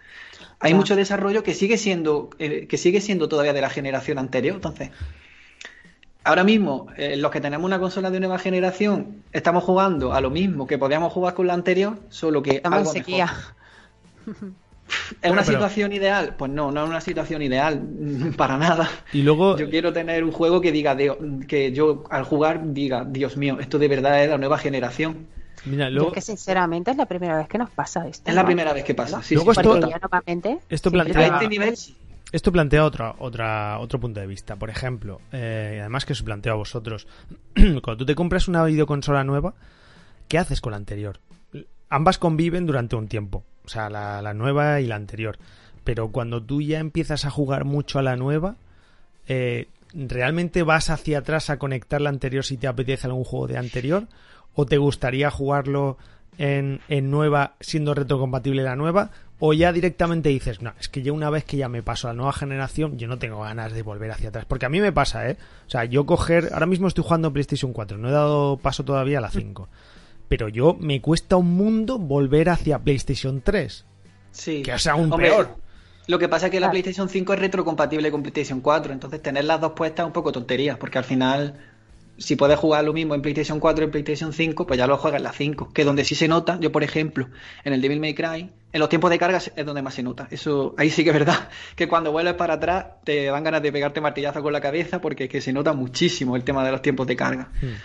Hay mucho desarrollo que sigue siendo eh, que sigue siendo todavía de la generación anterior. Entonces, ahora mismo, eh, los que tenemos una consola de nueva generación, estamos jugando a lo mismo que podíamos jugar con la anterior, solo que algo mejor. ¿Es una situación ideal? Pues no, no es una situación ideal, para nada. Y luego... Yo quiero tener un juego que diga, que yo al jugar diga, Dios mío, esto de verdad es la nueva generación. Mira, luego... que sinceramente es la primera vez que nos pasa esto. Es la primera vez que pasa, sí. Luego esto, esto plantea... Este nivel, esto plantea otra, otra, otro punto de vista. Por ejemplo, eh, además que os planteo a vosotros, cuando tú te compras una videoconsola nueva, ¿qué haces con la anterior? Ambas conviven durante un tiempo o sea, la, nueva y la anterior. Pero cuando tú ya empiezas a jugar mucho a la nueva, eh, ¿realmente vas hacia atrás a conectar la anterior si te apetece algún juego de anterior? ¿O te gustaría jugarlo en, en nueva siendo retrocompatible la nueva? ¿O ya directamente dices, no, es que yo una vez que ya me paso a la nueva generación, yo no tengo ganas de volver hacia atrás? Porque a mí me pasa, ¿eh? O sea, yo coger, ahora mismo estoy jugando PlayStation 4, no he dado paso todavía a la 5 pero yo me cuesta un mundo volver hacia PlayStation 3. Sí. Que sea aún peor. Lo que pasa es que la PlayStation 5 es retrocompatible con PlayStation 4, entonces tener las dos puestas es un poco tontería, porque al final, si puedes jugar lo mismo en PlayStation 4 y en PlayStation 5, pues ya lo juegas en la 5. Que donde sí se nota, yo por ejemplo, en el Devil May Cry, en los tiempos de carga es donde más se nota. Eso, ahí sí que es verdad, que cuando vuelves para atrás te dan ganas de pegarte martillazo con la cabeza, porque es que se nota muchísimo el tema de los tiempos de carga. Hmm.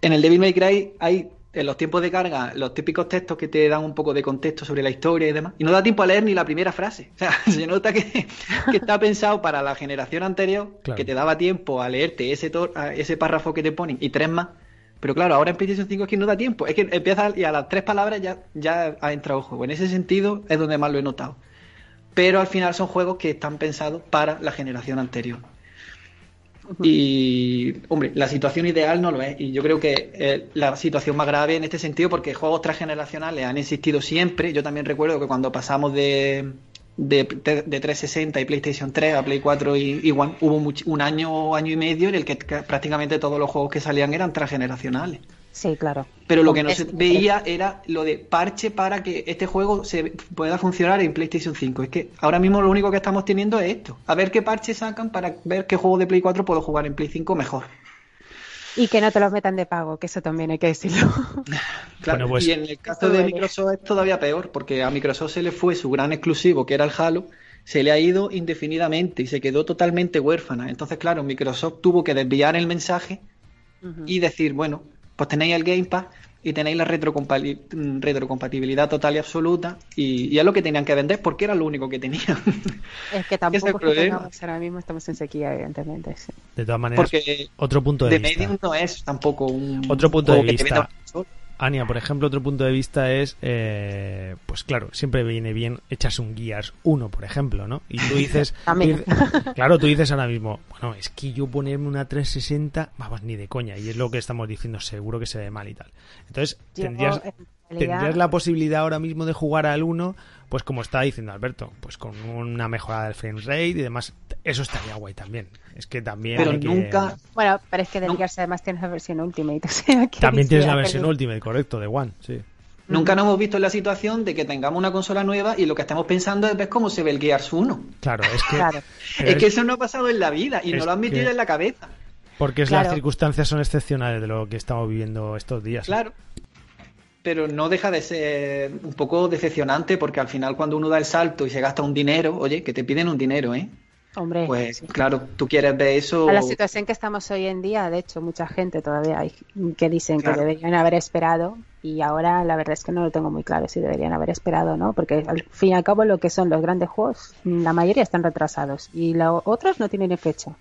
En el Devil May Cry hay en los tiempos de carga, los típicos textos que te dan un poco de contexto sobre la historia y demás, y no da tiempo a leer ni la primera frase. O sea, se nota que, está pensado para la generación anterior, que te daba tiempo a leerte ese, ese párrafo que te ponen y tres más. Pero claro, ahora en PlayStation 5 es que no da tiempo. Es que empieza y a las tres palabras ya, ya ha entrado juego. En ese sentido es donde más lo he notado. Pero al final son juegos que están pensados para la generación anterior. Y, hombre, la situación ideal no lo es. Y yo creo que la situación más grave en este sentido, porque juegos transgeneracionales han existido siempre. Yo también recuerdo que cuando pasamos de, de, 360 y PlayStation 3 a Play 4 y, One, hubo un año, año y medio en el que prácticamente todos los juegos que salían eran transgeneracionales. Sí, claro. Pero lo que no se veía era lo de parche para que este juego se pueda funcionar en PlayStation 5. Es que ahora mismo lo único que estamos teniendo es esto. A ver qué parche sacan para ver qué juego de Play 4 puedo jugar en Play 5 mejor. Y que no te los metan de pago, que eso también hay que decirlo. claro, pues y en el caso de Microsoft es todavía peor, porque a Microsoft se le fue su gran exclusivo, que era el Halo, se le ha ido indefinidamente y se quedó totalmente huérfana. Entonces, claro, Microsoft tuvo que desviar el mensaje y decir, bueno, pues tenéis el Game Pass y tenéis la retrocompatibilidad total y absoluta y, es lo que tenían que vender porque era lo único que tenían. Es que tampoco es que ahora mismo estamos en sequía, evidentemente. De todas maneras, porque otro punto de, vista. Medium no es tampoco un otro punto de vista. Ania, por ejemplo, otro punto de vista es, eh, pues claro, siempre viene bien echarse un Gears 1, por ejemplo, ¿no? Y tú dices, claro, tú dices ahora mismo, bueno, es que yo ponerme una 360, vamos, ni de coña, y es lo que estamos diciendo, seguro que se ve mal y tal. Entonces, tendrías, tendrías la posibilidad ahora mismo de jugar al 1, pues como está diciendo Alberto, pues con una mejora del frame rate y demás, eso estaría guay también. Es que también. Pero nunca. Bueno, pero es que de Gears además tienes la versión Ultimate. también tienes la versión Ultimate, correcto, de One, sí. Nunca nos hemos visto en la situación de que tengamos una consola nueva y lo que estamos pensando es ver cómo se ve el Gears 1. Claro, es que. Es, que eso no ha pasado en la vida y no lo han metido en la cabeza. Porque las circunstancias son excepcionales de lo que estamos viviendo estos días. Claro pero no deja de ser un poco decepcionante porque al final cuando uno da el salto y se gasta un dinero, oye, que te piden un dinero, ¿eh? Hombre, pues claro, tú quieres ver eso. A la situación que estamos hoy en día, de hecho, mucha gente todavía hay que dicen que deberían haber esperado y ahora la verdad es que no lo tengo muy claro si deberían haber esperado no, porque al fin y al cabo lo que son los grandes juegos, la mayoría están retrasados y los otros no tienen fecha.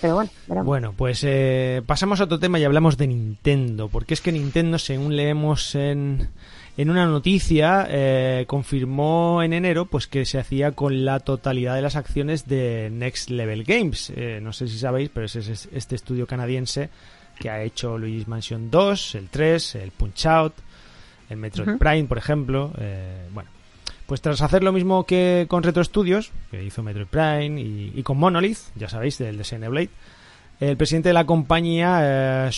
Pero bueno, veremos. Bueno, pues eh, pasamos a otro tema y hablamos de Nintendo, porque es que Nintendo, según leemos en, en una noticia, eh, confirmó en enero pues que se hacía con la totalidad de las acciones de Next Level Games. Eh, no sé si sabéis, pero ese es este estudio canadiense que ha hecho Luigi's Mansion 2, el 3, el Punch Out, el Metroid Ujú. Prime, por ejemplo. eh, bueno, pues tras hacer lo mismo que con Retro Studios, que hizo Metroid Prime, y, y con Monolith, ya sabéis, del de Xenoblade, el presidente de la compañía, eh,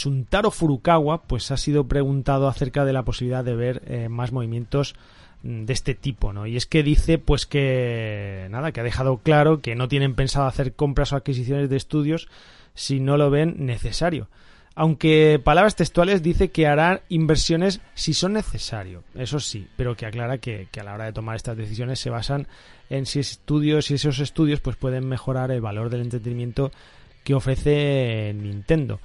Furukawa, pues ha sido preguntado acerca de la posibilidad de ver eh, más movimientos mm, de este tipo, ¿no? Y es que dice, pues que nada, que ha dejado claro que no tienen pensado hacer compras o adquisiciones de estudios si no lo ven necesario. Aunque palabras textuales dice que hará inversiones si son necesario, eso sí, pero que aclara que, que a la hora de tomar estas decisiones se basan en si estudios, si esos estudios pues pueden mejorar el valor del entretenimiento que ofrece Nintendo.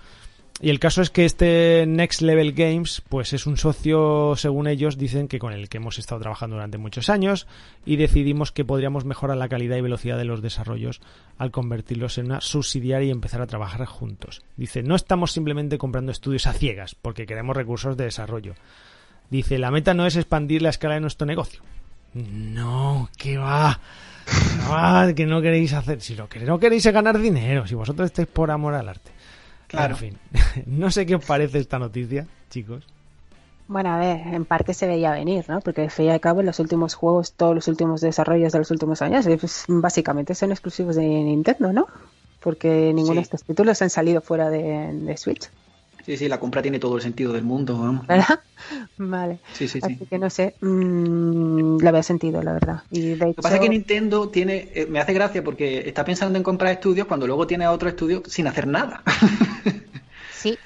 Y el caso es que este Next Level Games, pues es un socio, según ellos, dicen que con el que hemos estado trabajando durante muchos años y decidimos que podríamos mejorar la calidad y velocidad de los desarrollos al convertirlos en una subsidiaria y empezar a trabajar juntos. Dice, no estamos simplemente comprando estudios a ciegas porque queremos recursos de desarrollo. Dice, la meta no es expandir la escala de nuestro negocio. No, que va. Que va, que no queréis hacer. Si lo que no queréis es ganar dinero, si vosotros estáis por amor al arte. Claro. En fin, no sé qué os parece esta noticia, chicos. Bueno, a ver, en parte se veía venir, ¿no? Porque al fin y al cabo los últimos juegos, todos los últimos desarrollos de los últimos años, pues, básicamente son exclusivos de Nintendo, ¿no? Porque ninguno Sí. de estos títulos han salido fuera de, de Switch, Sí, sí, la compra tiene todo el sentido del mundo, vamos. ¿verdad? Vale. Sí, sí, sí. Así que no sé, mm, le veo sentido, la verdad. Y de Lo que pasa es que Nintendo tiene, eh, me hace gracia porque está pensando en comprar estudios cuando luego tiene a otro estudio sin hacer nada. sí.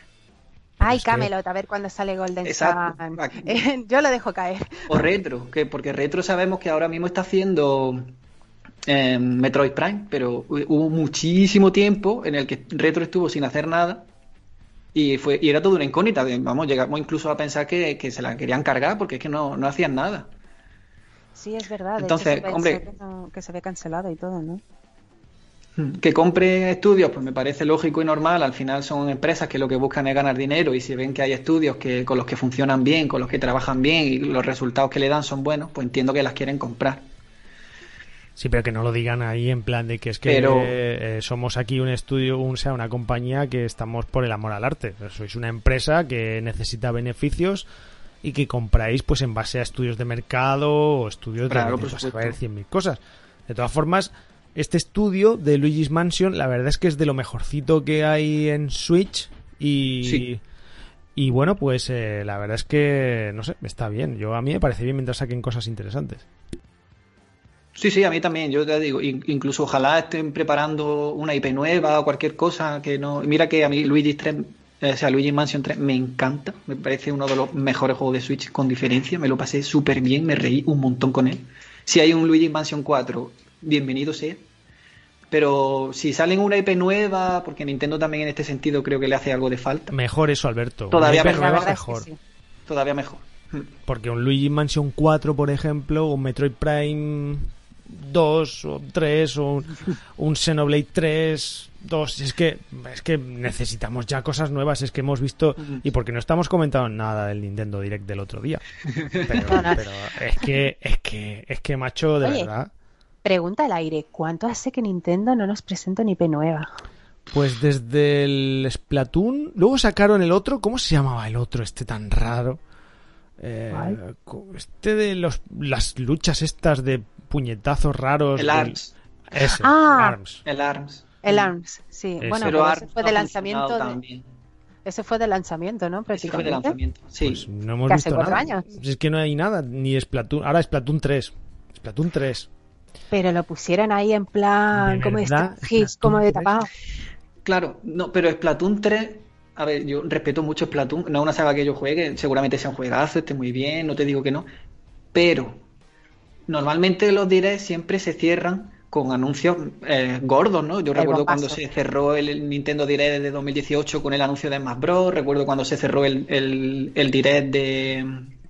Ay, Camelot, a ver cuándo sale Golden Exacto. Sun. Eh, Yo lo dejo caer. o Retro, que porque Retro sabemos que ahora mismo está haciendo eh, Metroid Prime, pero hu- hubo muchísimo tiempo en el que Retro estuvo sin hacer nada y fue y era toda una incógnita. Vamos, llegamos incluso a pensar que, que se la querían cargar porque es que no, no hacían nada. Sí, es verdad. Entonces, hombre- Que, no- que se ve cancelado y todo, ¿no? Que compre estudios, pues me parece lógico y normal. Al final son empresas que lo que buscan es ganar dinero y si ven que hay estudios que con los que funcionan bien, con los que trabajan bien y los resultados que le dan son buenos, pues entiendo que las quieren comprar. Sí, pero que no lo digan ahí en plan de que es que Pero- eh, somos aquí un estudio, un, sea una compañía que estamos por el amor al arte. Sois una empresa que necesita beneficios y que compráis pues en base a estudios de mercado o estudios Claro, de pues, a ver, 100.000 cosas. De todas formas, este estudio de Luigi's Mansion, la verdad es que es de lo mejorcito que hay en Switch y Sí. y bueno, pues eh, la verdad es que no sé, está bien. Yo a mí me parece bien mientras saquen cosas interesantes. Sí, sí, a mí también. Yo te digo, in- incluso ojalá estén preparando una IP nueva o cualquier cosa que no. Mira que a mí Luigi 3, eh, o sea, Luigi Mansion 3 me encanta. Me parece uno de los mejores juegos de Switch con diferencia. Me lo pasé súper bien, me reí un montón con él. Si hay un Luigi Mansion 4, bienvenido sea. Pero si salen una IP nueva, porque Nintendo también en este sentido creo que le hace algo de falta, Mejor eso, Alberto. Todavía Una IP mejor. La nueva, verdad es que mejor. sí. todavía mejor. Porque un Luigi Mansion 4, por ejemplo, un Metroid Prime 2 o 3 o un, un Xenoblade 3, 2, es que es que necesitamos ya cosas nuevas, es que hemos visto y porque no estamos comentando nada del Nintendo Direct del otro día. Pero, pero es que es que es que macho, de Oye. verdad. Pregunta al aire, ¿cuánto hace que Nintendo no nos presenta una IP nueva? Pues desde el Splatoon, luego sacaron el otro, ¿cómo se llamaba el otro este tan raro? Eh, este de los las luchas estas de puñetazos raros. El del- ARMS. Ese, Ah. ARMS. El ARMS. El ARMS, sí. Ese. Bueno, Pero pero ARMS ese fue no de lanzamiento. de-. Ese fue de lanzamiento, ¿no? Ese fue de lanzamiento. Sí. Pues no hemos Que hace visto cuatro nada. años. Es que no hay nada, ni Splatoon. Ahora Splatoon 3. Splatoon 3. Pero lo pusieron ahí en plan, ¿De como hits, como de ¿Splatoon tapado. Claro, no, pero Splatoon 3, a ver, yo respeto mucho Splatoon, no es una saga que yo juegue, seguramente sea un juegazo, esté muy bien, no te digo que no, pero normalmente los directs siempre se cierran con anuncios eh, gordos, ¿no? Yo El recuerdo bombazo. cuando se cerró el Nintendo Direct de 2018 con el anuncio de Smash Bros, recuerdo cuando se cerró el, el, el Direct de,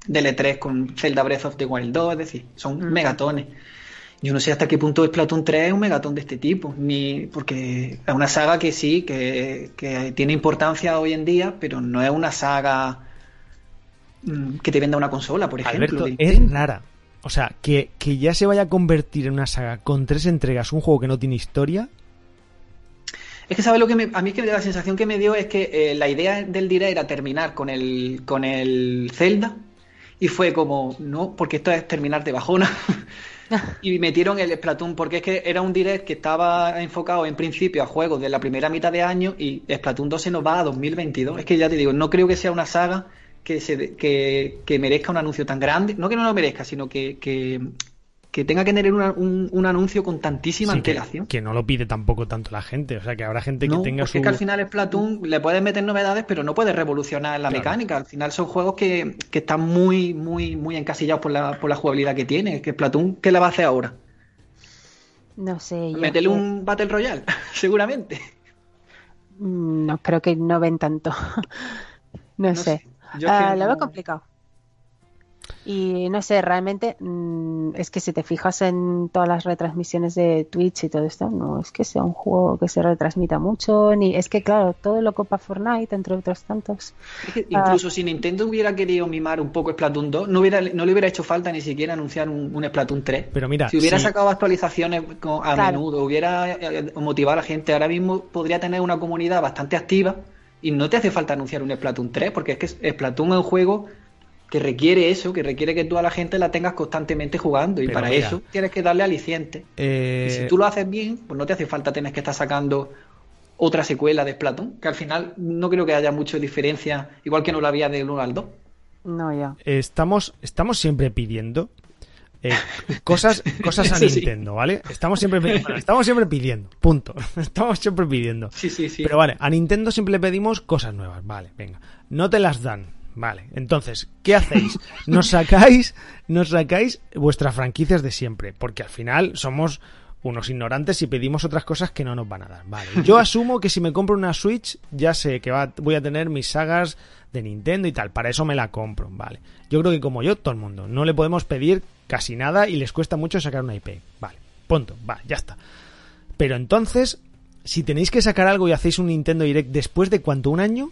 del E3 con Zelda Breath of the Wild 2, es decir, son Mm. megatones. Yo no sé hasta qué punto Splatoon 3 es un megatón de este tipo, ni porque es una saga que sí, que, que tiene importancia hoy en día, pero no es una saga mm, que te venda una consola, por ejemplo. Alberto, es rara. O sea, que, que ya se vaya a convertir en una saga con tres entregas, un juego que no tiene historia, Es que, ¿sabes lo que me- a mí es que la sensación que me dio es que eh, la idea del direct era terminar con el, con el Zelda y fue como, no, porque esto es terminar de bajona. y metieron el Splatoon porque es que era un direct que estaba enfocado en principio a juegos de la primera mitad de año y Splatoon 2 se nos va a 2022. Es que ya te digo, no creo que sea una saga que, se, que, que merezca un anuncio tan grande. No que no lo merezca, sino que, que, que tenga que tener una- un, un anuncio con tantísima sí, que, antelación. que no lo pide tampoco tanto la gente. O sea, que habrá gente No, que tenga porque su... es que al final Splatoon le puedes meter novedades, pero no puedes revolucionar la Claro. mecánica. Al final son juegos que, que están muy, muy, muy encasillados por la, por la jugabilidad que tiene. Es que Splatoon, ¿qué le va a hacer ahora? No sé. yo Meterle que- un Battle Royale, seguramente. Mm, No, creo que no ven tanto. no, No sé. sé. Yo es Ah, que Lo veo complicado. Y no sé, realmente mm, es que si te fijas en todas las retransmisiones de Twitch y todo esto, no es que sea un juego que se retransmita mucho, ni es que claro, todo lo copa Fortnite, entre otros tantos. Es que Ah. incluso si Nintendo hubiera querido mimar un poco Splatoon 2, no, hubiera, no le hubiera hecho falta ni siquiera anunciar un, un Splatoon 3. Pero mira, si hubiera sí. sacado actualizaciones a Claro. menudo, hubiera eh, motivado a la gente, ahora mismo podría tener una comunidad bastante activa y no te hace falta anunciar un Splatoon 3, porque es que Splatoon es un juego que requiere eso, que requiere que tú a la gente la tengas constantemente jugando y Pero para mira. eso tienes que darle aliciente. Eh, Y si tú lo haces bien, pues no te hace falta tener que estar sacando otra secuela de Splatoon, que al final no creo que haya mucha diferencia, igual que no lo había del 1 al 2. No, ya. estamos, estamos siempre pidiendo eh, cosas, cosas a sí. Nintendo, ¿vale? Estamos siempre, bueno, estamos siempre pidiendo, punto. Estamos siempre pidiendo. Sí, sí, sí. Pero vale, a Nintendo siempre le pedimos cosas nuevas, vale, venga. No te las dan, vale. Entonces, ¿qué hacéis? Nos sacáis, nos sacáis vuestras franquicias de siempre, porque al final somos unos ignorantes y pedimos otras cosas que no nos van a dar, vale. Yo asumo que si me compro una Switch, ya sé que va, voy a tener mis sagas de Nintendo y tal, para eso me la compro, vale. Yo creo que como yo, todo el mundo, no le podemos pedir casi nada y les cuesta mucho sacar una IP, vale. Punto, va, ya está. Pero entonces, si tenéis que sacar algo y hacéis un Nintendo Direct después de cuánto, un año,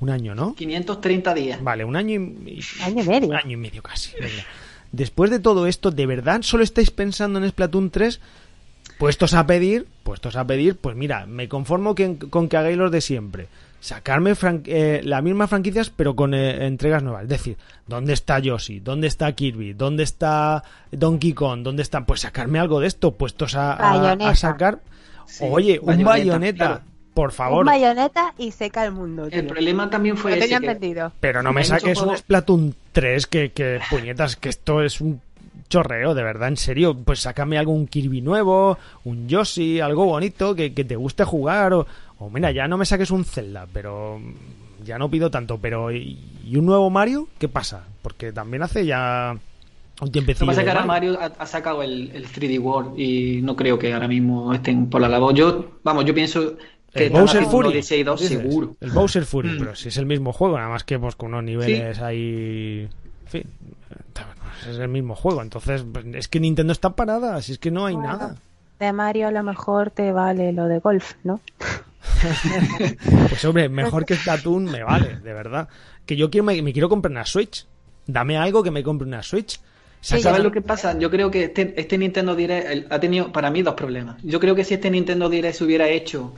un año, ¿no? 530 días. Vale, un año y, y- Año y medio. un año y medio casi. venga. Después de todo esto, ¿de verdad solo estáis pensando en Splatoon 3? Puestos a pedir, puestos a pedir, pues mira, me conformo que- con que hagáis los de siempre. Sacarme eh, las mismas franquicias, pero con eh, entregas nuevas. Es decir, ¿dónde está Yoshi? ¿Dónde está Kirby? ¿Dónde está Donkey Kong? ¿Dónde está? Pues sacarme algo de esto, puestos a, a- sacar. Sí, Oye, un bayoneta, claro. Por favor. Un bayoneta y seca el mundo. El tío. problema también fue Lo ese, tenían que- vendido. Pero no me saques un Splatoon 3 que, que puñetas, que esto es un chorreo, de verdad, en serio. Pues sácame algún Kirby nuevo, un Yoshi, algo bonito que, que te guste jugar. O, o mira, ya no me saques un Zelda, pero ya no pido tanto. Pero ¿y, y un nuevo Mario? ¿Qué pasa? Porque también hace ya un Lo tiempecillo. que pasa que ahora Mario ha, ha sacado el, el 3D World y no creo que ahora mismo estén por la labor. Yo, vamos, yo pienso El Bowser Fury. de 6 2 dices. seguro. El Bowser Fury, Mm. pero si es el mismo juego, nada más que pues con unos niveles ahí. En fin, es el mismo juego. Entonces, pues, es que Nintendo está parada, si es que no hay Bueno. nada. De Mario a lo mejor te vale lo de golf, ¿no? Pues hombre, mejor que Splatoon me vale, de verdad. Que yo quiero, me, me quiero comprar una Switch. Dame algo que me compre una Switch. Sí, ¿Sabes ya. lo que pasa? Yo creo que este, este Nintendo Direct el- ha tenido para mí dos problemas. Yo creo que si este Nintendo Direct se hubiera hecho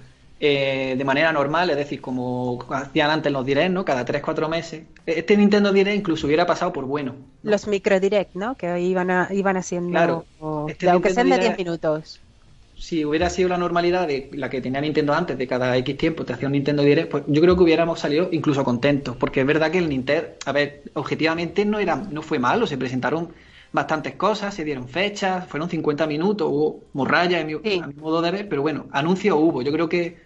eh, de manera normal, es decir, como hacían antes los Direct, ¿no? Cada 3-4 meses, este Nintendo Direct incluso hubiera pasado por bueno. ¿no? Los micro direct, ¿no? Que iban, a, iban haciendo, Claro. o- Este de- aunque Nintendo sean de 10 Direct- minutos. Si hubiera sido la normalidad de la que tenía Nintendo antes, de cada X tiempo te hacía un Nintendo Direct, pues yo creo que hubiéramos salido incluso contentos, porque es verdad que el Nintendo, a ver, objetivamente no era, no fue malo, se presentaron bastantes cosas, se dieron fechas, fueron 50 minutos, hubo morralla Sí. a mi modo de ver, pero bueno, anuncios hubo, yo creo que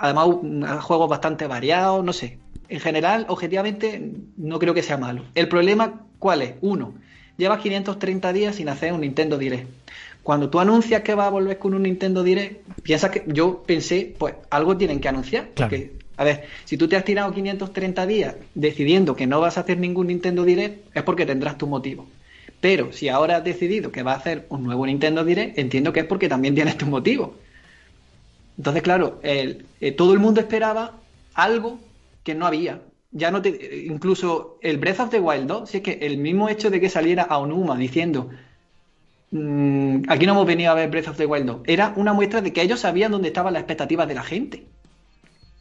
además juegos bastante variados, no sé. En general, objetivamente, no creo que sea malo. El problema, ¿cuál es? Uno, llevas 530 días sin hacer un Nintendo Direct. Cuando tú anuncias que vas a volver con un Nintendo Direct, piensas que yo pensé, pues algo tienen que anunciar. Claro. Porque, a ver, si tú te has tirado 530 días decidiendo que no vas a hacer ningún Nintendo Direct, es porque tendrás tu motivo. Pero si ahora has decidido que va a hacer un nuevo Nintendo Direct, entiendo que es porque también tienes tu motivo. Entonces, claro, el, eh, todo el mundo esperaba algo que no había. Ya no te, incluso el Breath of the Wild 2, si es que el mismo hecho de que saliera a Onuma diciendo mm, aquí no hemos venido a ver Breath of the Wild 2, era una muestra de que ellos sabían dónde estaban las expectativas de la gente.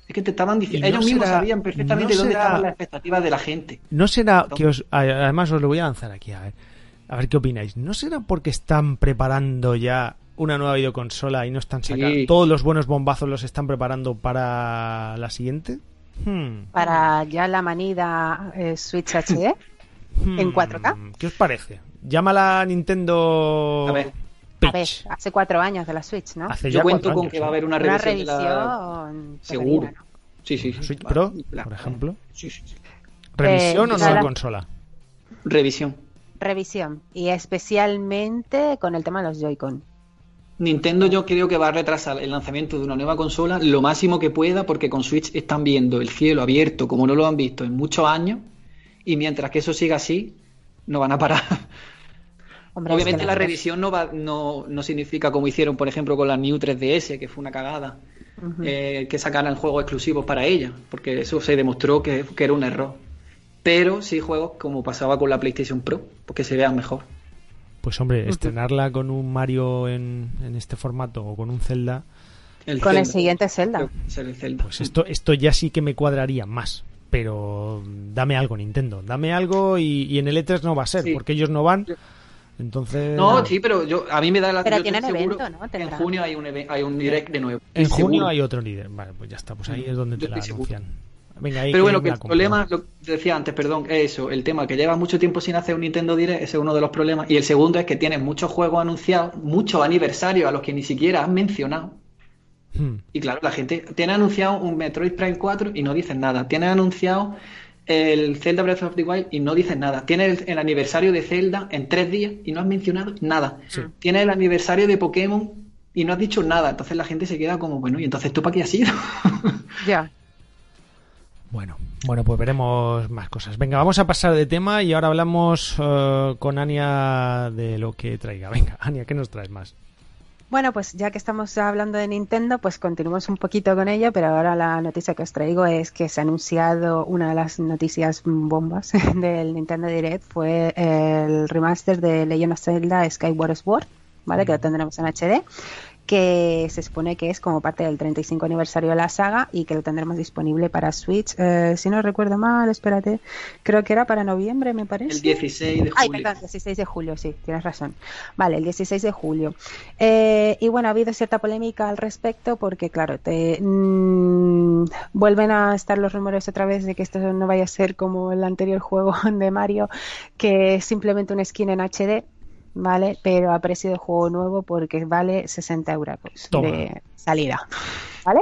Es que te estaban diciendo, no ellos mismos sabían perfectamente no dónde será- estaban las expectativas de la gente. No será que os. Además, os lo voy a lanzar aquí, a ver. A ver qué opináis. ¿No será porque están preparando ya una nueva videoconsola y no están Sí. sacando. Todos los buenos bombazos los están preparando para la siguiente? Hmm. Para ya la manida eh, Switch HD. Hmm. ¿En 4K? ¿Qué os parece? Llámala Nintendo. A ver, A ver, Pitch. hace cuatro años de la Switch, ¿no? Hace yo ya cuento cuatro con años, que va a haber una Una revisión, de la- revisión. Seguro. Sí, sí, sí. Switch Pro, la- por ejemplo. Sí, sí, sí. ¿Revisión Eh, o nueva la- consola? Revisión. Revisión. Y especialmente con el tema de los Joy-Con. Nintendo yo creo que va a retrasar el lanzamiento de una nueva consola lo máximo que pueda porque con Switch están viendo el cielo abierto como no lo han visto en muchos años y mientras que eso siga así no van a parar. Hombre, es Obviamente que la no- revisión no, va, no, no significa como hicieron por ejemplo con la New 3DS que fue una cagada eh, que sacaran juegos exclusivos para ella porque eso se demostró que, que era un error. Pero sí juegos como pasaba con la PlayStation Pro porque se vean mejor. Pues hombre, estrenarla con un Mario en, en este formato o con un Zelda, El Con el siguiente Zelda. El pues esto, esto ya sí que me cuadraría más. Pero dame algo, Nintendo. Dame algo y, y en el E3 no va a ser, Sí. porque ellos no van. Entonces. No, sí, pero yo a mí me da la Pero tienen seguro evento, ¿no? que En junio hay un eve- hay un direct de nuevo. En junio seguro. hay otro líder. Vale, pues ya está. Pues ahí es donde Yo te la seguro. Anuncian. Venga, ahí Pero bueno, que el problema, lo que decía antes, perdón, es eso, el tema que lleva mucho tiempo sin hacer un Nintendo Direct, ese es uno de los problemas. Y el segundo es que tienes muchos juegos anunciados, muchos aniversarios a los que ni siquiera has mencionado. Hmm. Y claro, la gente tiene anunciado un Metroid Prime 4 y no dicen nada. Tiene anunciado el Zelda Breath of the Wild y no dicen nada. Tiene el, el aniversario de Zelda en tres días y no has mencionado nada. Tiene el aniversario de Pokémon y no has dicho nada. Entonces la gente se queda como, bueno, ¿y entonces tú para qué has ido? Ya. Bueno, bueno, pues veremos más cosas. Venga, vamos a pasar de tema y ahora hablamos eh, con Ania de lo que traiga. Venga, Ania, ¿qué nos traes más? Bueno, pues ya que estamos hablando de Nintendo, pues continuamos un poquito con ello, pero ahora la noticia que os traigo es que se ha anunciado una de las noticias bombas del Nintendo Direct fue el remaster de Legend of Zelda Skyward Sword, ¿vale? Que lo tendremos en HD, que se supone que es como parte del 35 aniversario de la saga y que lo tendremos disponible para Switch. Eh, si no recuerdo mal, espérate, creo que era para noviembre, me parece. El 16 de Ay, julio. perdón, 16 de julio, sí, tienes razón. Vale, el 16 de julio. Eh, y bueno, ha habido cierta polémica al respecto porque, claro, te mm, vuelven a estar los rumores otra vez de que esto no vaya a ser como el anterior juego de Mario, que es simplemente un skin en HD, ¿vale? Pero a precio de juego nuevo porque vale 60 euros Toma. de salida, ¿vale?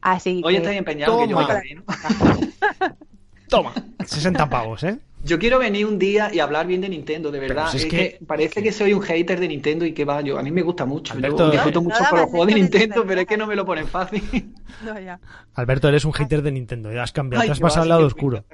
Así Hoy que... estáis empeñados que yo Toma. voy a venir, ¿no? Toma, 60 pavos, ¿eh? Yo quiero venir un día y hablar bien de Nintendo, de verdad. si es es que- que, parece que soy un hater de Nintendo y que va, yo a mí me gusta mucho. Alberto, yo disfruto No mucho con los juegos de Nintendo, pero es que no me lo ponen fácil. No, ya. Alberto, eres un hater de Nintendo. Ya has cambiado, Ay, te has pasado al lado oscuro.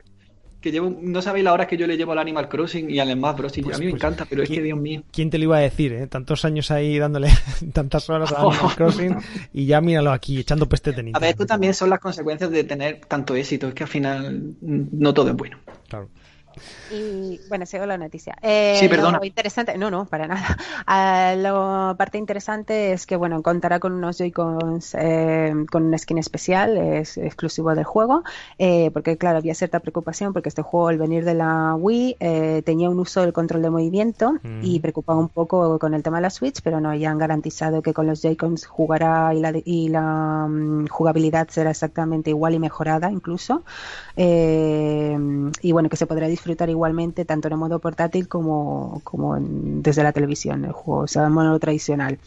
Que llevo, no sabéis la hora que yo le llevo al Animal Crossing y al Smash Bros. Y Pues- a mí me pues, encanta, pero es que ¿quién- Dios mío. ¿Quién te lo iba a decir, eh? Tantos años ahí dándole tantas horas a Animal Crossing y ya míralo aquí, echando peste de A ver, esto también son las consecuencias de tener tanto éxito. Es que al final no todo es bueno. Claro. Y bueno, sigo la noticia. Eh, Sí, perdona. Lo interesante, no, no, para nada. Ah, lo parte interesante es que, bueno, contará con unos Joy-Cons eh, con un skin especial, es exclusivo del juego, eh, porque, claro, había cierta preocupación porque este juego, al venir de la Wii, eh, tenía un uso del control de movimiento Mm. y preocupaba un poco con el tema de la Switch, pero no, ya han garantizado que con los Joy-Cons jugará y la, y la mm, jugabilidad será exactamente igual y mejorada incluso. Eh, y bueno, que se podrá disfrutar igualmente tanto en modo portátil como, como en- desde la televisión, el juego, o sea, en modo tradicional.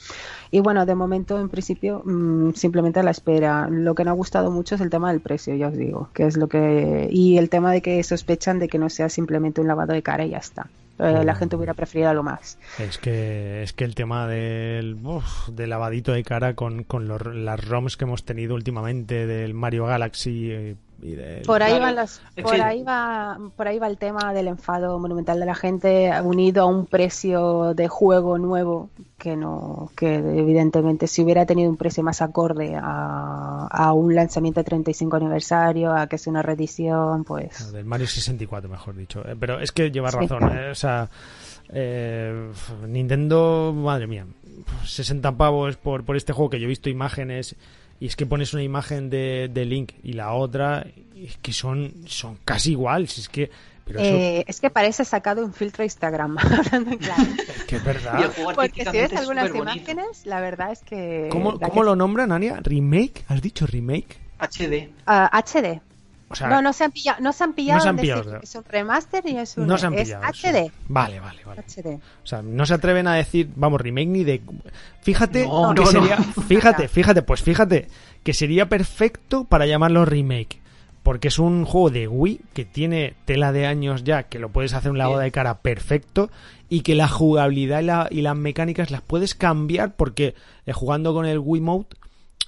Y bueno, de momento, en principio, mm, simplemente a la espera. Lo que no ha gustado mucho es el tema del precio, ya os digo, que es lo que. Y el tema de que sospechan de que no sea simplemente un lavado de cara y ya está. Eh, La gente hubiera preferido algo más. Es que, es que el tema del, uf, del lavadito de cara con, con los- las ROMs que hemos tenido últimamente del Mario Galaxy, eh, por ahí por ahí va por ahí va el tema del enfado monumental de la gente unido a un precio de juego nuevo que no que evidentemente si hubiera tenido un precio más acorde a, un lanzamiento de 35 aniversario a que es una reedición pues del Mario 64 mejor dicho eh, pero es que lleva razón eh, o sea eh, Nintendo madre mía 60 pavos por, por este juego que yo he visto imágenes y es que pones una imagen de, de Link y la otra es que son, son casi iguales. Es que, eh, es que parece sacado un filtro Instagram, hablando claro. Es que es verdad. Porque si ves algunas imágenes, la verdad es que... ¿Cómo, ¿cómo lo nombran, Ania? ¿Remake? ¿Has dicho remake? HD. HD no, no se han pillado, no se han pillado, es un remaster y es un no se han pillado, es HD. Vale, vale, vale. HD. O sea, no se atreven a decir, vamos, remake ni de Fíjate que sería fíjate, fíjate, pues fíjate que sería perfecto para llamarlo remake. Porque es un juego de Wii que tiene tela de años ya, que lo puedes hacer un lavado de cara perfecto y que la jugabilidad y, las mecánicas las puedes cambiar porque eh, jugando con el Wii Mode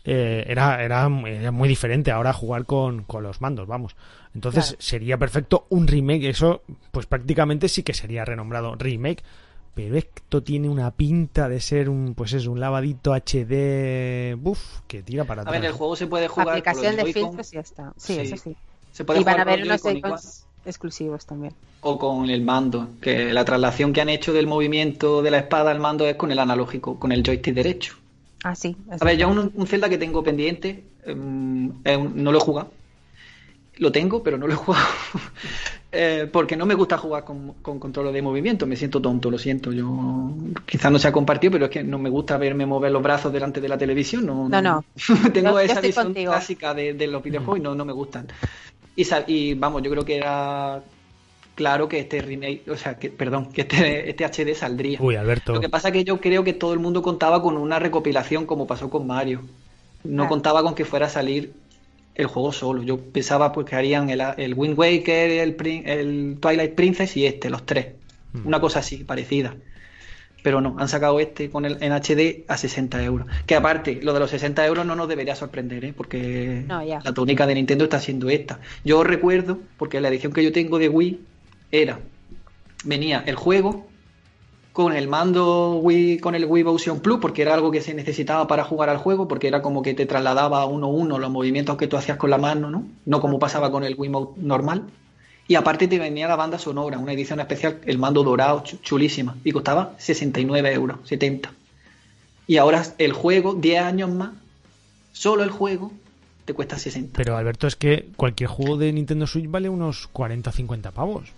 eh, era, era, muy diferente ahora jugar con, con los mandos, vamos. Entonces sería perfecto un remake, eso pues prácticamente sí que sería renombrado remake, pero esto tiene una pinta de ser un pues es un lavadito HD buff que tira para atrás. A ver, el juego se puede jugar aplicación de filtros y ya está. Sí, eso sí. Se puede y van a haber unos exclusivos también. O con el mando, que la traslación que han hecho del movimiento de la espada al mando es con el analógico, con el joystick derecho. Ah, sí. A ver, ya un, un, Zelda que tengo pendiente, em, no lo he jugado. Lo tengo, pero no lo he jugado. Eh, porque no me gusta jugar con, control de movimiento. Me siento tonto, lo siento. Yo quizás no se ha compartido, pero es que no me gusta verme mover los brazos delante de la televisión. No, no. tengo esa visión clásica de, los videojuegos y no, no me gustan. Y, y vamos, yo creo que era claro que este remake, o sea, que, perdón, que este, este HD saldría. Uy, Alberto. Lo que pasa es que yo creo que todo el mundo contaba con una recopilación como pasó con Mario. No contaba con que fuera a salir el juego solo. Yo pensaba pues que harían el, el Wind Waker, el, el Twilight Princess y este, los tres. Hmm. Una cosa así, parecida. Pero no, han sacado este con el en HD a 60 euros. Que aparte, lo de los 60 euros no nos debería sorprender, ¿eh? porque la tónica de Nintendo está siendo esta. Yo recuerdo, porque la edición que yo tengo de Wii era, venía el juego con el mando Wii, con el Wii Motion Plus, porque era algo que se necesitaba para jugar al juego, porque era como que te trasladaba uno a uno los movimientos que tú hacías con la mano, ¿no? No como pasaba con el Wii Mode normal. Y aparte te venía la banda sonora, una edición especial, el mando dorado, chulísima, y costaba 69 euros, 70. Y ahora el juego, 10 años más, solo el juego, te cuesta 60. Pero Alberto, es que cualquier juego de Nintendo Switch vale unos 40 o 50 pavos.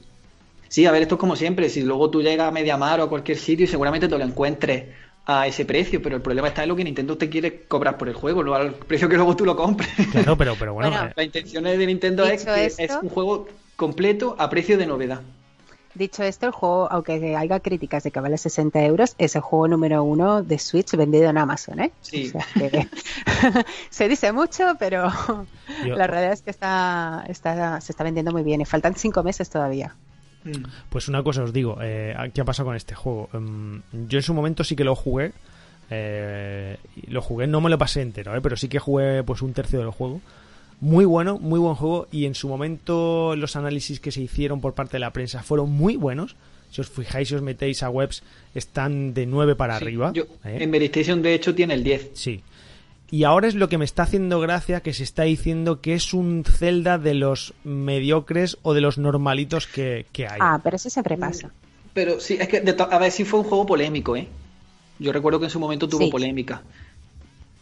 Sí, a ver, esto es como siempre. Si luego tú llegas a Mediamar o a cualquier sitio y seguramente te lo encuentres a ese precio, pero el problema está en lo que Nintendo te quiere cobrar por el juego, no al precio que luego tú lo compres. Claro, pero, pero bueno. Eh. La intención de Nintendo es que es un juego completo a precio de novedad. Dicho esto, el juego, aunque haya críticas de que vale 60 euros, es el juego número uno de Switch vendido en Amazon, ¿eh? Sí. se dice mucho, pero la realidad es que está, está, se está vendiendo muy bien y faltan cinco meses todavía. Mm. Pues una cosa os digo, eh, ¿qué ha pasado con este juego? Em, yo en su momento sí que lo jugué. Eh, lo jugué, no me lo pasé entero, eh, pero sí que jugué pues un tercio del juego. Muy bueno, muy buen juego. Y en su momento los análisis que se hicieron por parte de la prensa fueron muy buenos. Si os fijáis, si os metéis a webs, están de 9 para arriba. En Meditation, de hecho, tiene el 10. Sí. Y ahora es lo que me está haciendo gracia que se está diciendo que es un Zelda de los mediocres o de los normalitos que, hay. Ah, pero eso siempre pasa. Pero sí, es que a ver, sí fue un juego polémico, ¿eh? Yo recuerdo que en su momento tuvo polémica.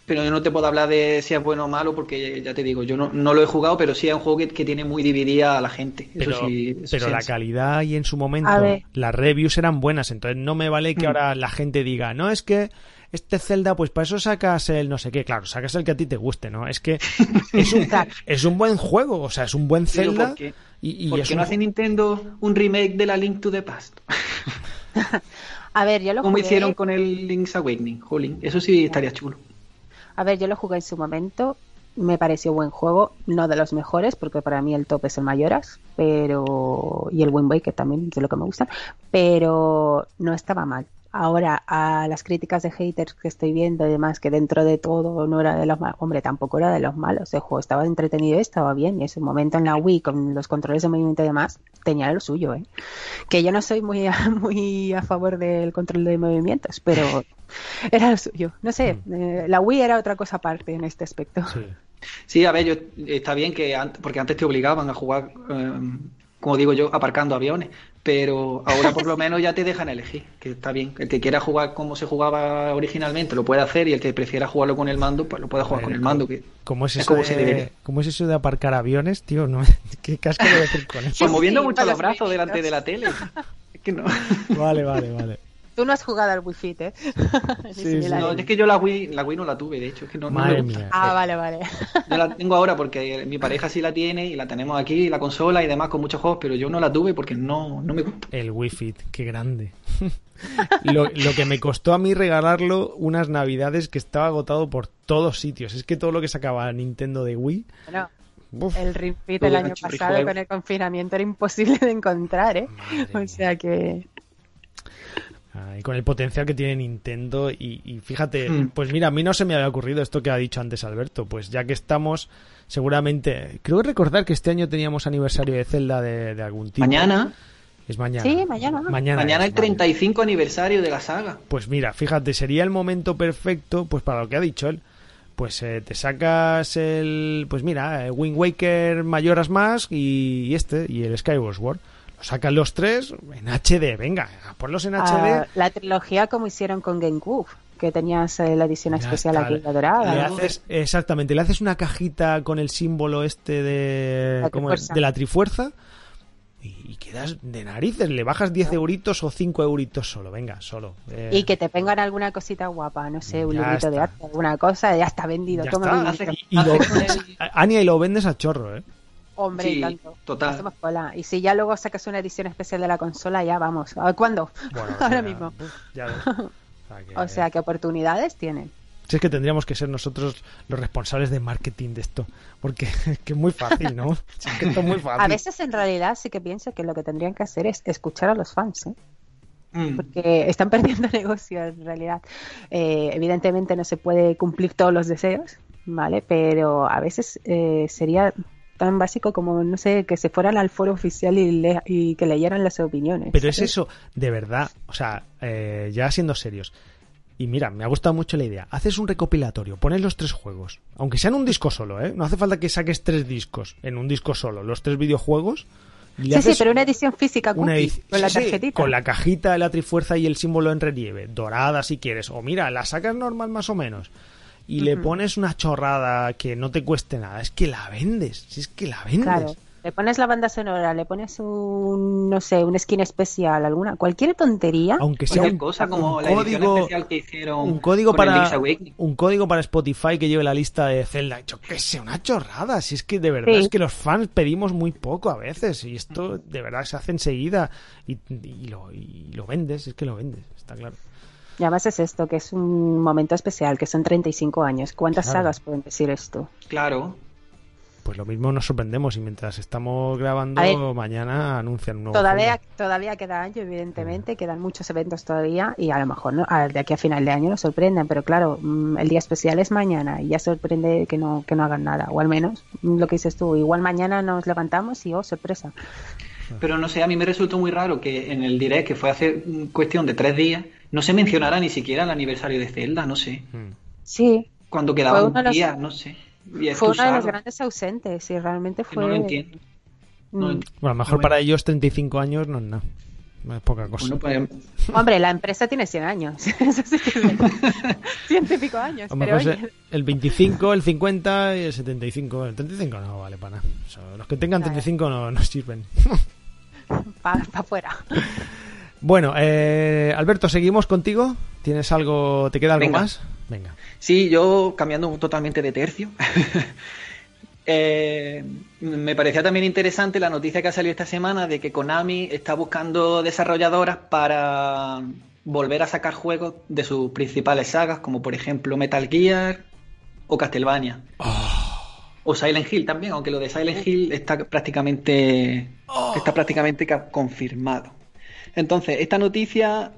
Pero yo no te puedo hablar de si es bueno o malo porque ya te digo, yo no, no lo he jugado, pero sí es un juego que, tiene muy dividida a la gente. pero, pero la calidad y en su momento las reviews eran buenas, entonces no me vale que mm. ahora la gente diga, no es que este Zelda, pues para eso sacas el no sé qué. Claro, sacas el que a ti te guste, ¿no? Es que es un, es un buen juego, o sea, es un buen Zelda. ¿por qué, y, no hace Nintendo un remake de la Link to the Past? a ver, yo lo Como hicieron con el Link's Awakening, Eso sí estaría chulo. A ver, yo lo jugué en su momento. Me pareció buen juego, no de los mejores, porque para mí el top es el Mayoras, pero y el Wind Waker también, de lo que me gustan, pero no estaba mal Ahora, a las críticas de haters que estoy viendo y demás, que dentro de todo no era de los malos, hombre, tampoco era de los malos. El juego estaba entretenido y estaba bien. Y ese momento en la Wii, con los controles de movimiento y demás, tenía lo suyo, ¿eh? Que yo no soy muy a, muy a favor del control de movimientos, pero era lo suyo. No sé, eh, la Wii era otra cosa aparte en este aspecto. Sí. Sí, a ver, yo, está bien que antes, porque antes te obligaban a jugar, eh, como digo yo, aparcando aviones, pero ahora por lo menos ya te dejan elegir, que está bien. El que quiera jugar como se jugaba originalmente lo puede hacer y el que prefiera jugarlo con el mando, pues lo puede jugar con el mando. Que ¿Cómo es, es eso como de, ¿Cómo es eso de aparcar aviones, tío? No, ¿Qué casco de decir con eso? Pues moviendo sí, mucho los brazos delante de la tele. Es que no. Vale, vale, vale. Tú no has jugado al Wii Fit, ¿eh? Sí. No, es que yo la Wii, la Wii no la tuve, de hecho, es que no, no me Madre gusta. mía. Ah, vale, vale. Yo la tengo ahora porque mi pareja sí la tiene y la tenemos aquí, la consola y demás con muchos juegos, pero yo no la tuve porque no, no me gusta. El Wii Fit, qué grande. lo, lo que me costó a mí regalarlo unas navidades que estaba agotado por todos sitios. Es que todo lo que sacaba Nintendo de Wii. Bueno, uf, el Ring Fit el año pasado con el confinamiento era imposible de encontrar, ¿eh? Madre O sea que... Ay, con el potencial que tiene Nintendo y, y fíjate, Hmm. pues mira, a mí no se me había ocurrido esto que ha dicho antes Alberto, pues ya que estamos, seguramente, creo recordar que este año teníamos aniversario de Zelda de, de algún tipo. Mañana, Es mañana. Sí, mañana. Mañana, mañana es, el vale. 35 aniversario de la saga. Pues mira, fíjate, sería el momento perfecto, pues para lo que ha dicho él. Pues eh, te sacas el, pues mira, eh, Wind Waker Mayoras más y, y este, y el Skyward Sword. Sacan los tres en HD, venga, ponlos en Ah, HD. la trilogía como hicieron con GameCube, que tenías eh, la edición Ya especial está. aquí, la dorada. Le ¿no? haces, exactamente, le haces una cajita con el símbolo este de, La trifuerza. de la trifuerza y, quedas de narices, le bajas 10 euritos o 5 euritos solo, venga, solo. Eh, Y que te pongan alguna cosita guapa, no sé, un Ya librito de arte, alguna cosa, ya está vendido. ya toma está. Hace-. Y, y lo, hace con el- Ania, y lo vendes a chorro, ¿eh? Hombre, Sí, y tanto. total. Hacemos cola. Y si ya luego sacas una edición especial de la consola, ya vamos. ¿A ¿Cuándo? Bueno, Ahora ya- mismo. ya ves. O sea que- O sea, que oportunidades tienen. Si es que tendríamos que ser nosotros los responsables de marketing de esto. Porque es que es muy fácil, ¿no? Si es que esto es muy fácil. A veces, en realidad, sí que pienso que lo que tendrían que hacer es escuchar a los fans, ¿eh? Mm. porque están perdiendo negocio en realidad. Eh, evidentemente no se puede cumplir todos los deseos, ¿vale? Pero a veces eh, sería tan básico como, no sé, que se fueran al foro oficial y, le- y que leyeran las opiniones. Pero es eso, de verdad, o sea, eh, ya siendo serios. Y mira, me ha gustado mucho la idea. Haces un recopilatorio, pones los tres juegos, aunque sean un disco solo, ¿eh? No hace falta que saques tres discos en un disco solo, los tres videojuegos. Sí, sí, pero una edición física una con la sí, sí, tarjetita. con la cajita, la trifuerza y el símbolo en relieve, dorada si quieres. O mira, la sacas normal más o menos. Y le pones una chorrada que no te cueste nada. Es que la vendes. Si es que la vendes. Claro. Le pones la banda sonora, le pones un, no sé, un skin especial, alguna, cualquier tontería. Aunque sea Cualquier un, cosa como un la edición código, especial que hicieron un código para un código para Spotify que lleve la lista de Zelda. Yo que sé, una chorrada. Si es que de verdad Sí. es que los fans pedimos muy poco a veces y esto de verdad se hace enseguida y, y lo, y lo vendes. Es que lo vendes, está claro. Y además es esto, que es un momento especial, que son 35 años. ¿Cuántas Claro. sagas pueden decir esto? Claro. Pues lo mismo nos sorprendemos y mientras estamos grabando ver. mañana anuncian un nuevo Todavía, todavía queda año, evidentemente, quedan muchos eventos todavía y a lo mejor no, a- de aquí a final de año nos sorprenden, pero claro, mm, el día especial es mañana y ya sorprende que no, que no hagan nada, o al menos mm, lo que dices tú, igual mañana nos levantamos y oh, sorpresa. Pero no sé, a mí me resultó muy raro que en el direct, que fue hace mm, cuestión de tres días, no se mencionara ni siquiera el aniversario de Zelda, no sé. Mm. Sí, Cuando quedaba un los- día, no sé. Y fue uno de los grandes ausentes y realmente fue... no lo entiendo. No lo Mm. entiendo. Bueno, a lo mejor Bueno. para ellos 35 años no es nada. No es poca cosa. Bueno, pues, Hombre, la empresa tiene 100 años, eso sí que es verdad. Ciento y pico años, A lo pero mejor oye, el 25, el 50 y el 75. El 35 no vale para nada. O sea, los que tengan Claro. 35 no, no sirven. para afuera. Bueno, eh, Alberto, seguimos contigo. ¿Tienes algo? ¿Te queda algo Venga. más? Venga. Sí, yo cambiando totalmente de tercio. eh, me parecía también interesante la noticia que ha salido esta semana de que Konami está buscando desarrolladoras para volver a sacar juegos de sus principales sagas, como por ejemplo Metal Gear o Castlevania. O Silent Hill también, aunque lo de Silent Hill está prácticamente está prácticamente ca- confirmado. Entonces, esta noticia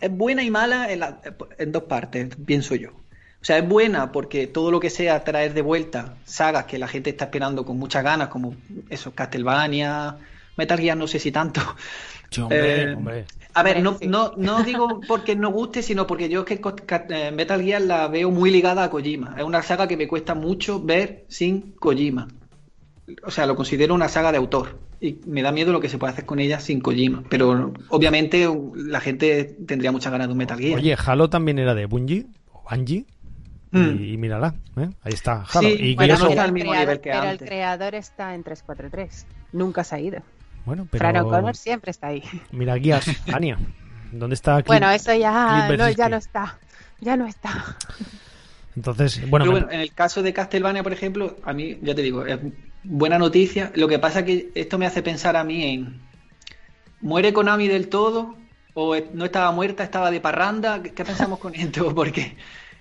es buena y mala en, la- en dos partes, pienso yo. O sea, es buena porque todo lo que sea traer de vuelta sagas que la gente está esperando con muchas ganas, como eso, Castlevania, Metal Gear, no sé si tanto. Sí, hombre, Eh, hombre. A ver, no, no, no digo porque no guste, sino porque yo es que eh, Metal Gear la veo muy ligada a Kojima. Es una saga que me cuesta mucho ver sin Kojima. O sea, lo considero una saga de autor. Y me da miedo lo que se puede hacer con ella sin Kojima. Pero obviamente la gente tendría muchas ganas de un Metal Gear. Oye, Halo también era de Bungie, o Bungie, Mm. y, y mírala, ¿eh? ahí está, Halo. Sí, y bueno, está al el mismo creador, nivel que pero antes. el creador está en 343. Nunca se ha ido. bueno, Fran pero O'Connor siempre está ahí. mira Gears, Ania, ¿dónde está Clint? Bueno, eso ya no, ya no está. Ya no está. Entonces, bueno, Pero me- bueno, en el caso de Castlevania, por ejemplo, a mí, ya te digo, es buena noticia. Lo que pasa que esto me hace pensar a mí en ¿muere Konami del todo? ¿O es- no estaba muerta, estaba de parranda? ¿Qué, pensamos con esto? Porque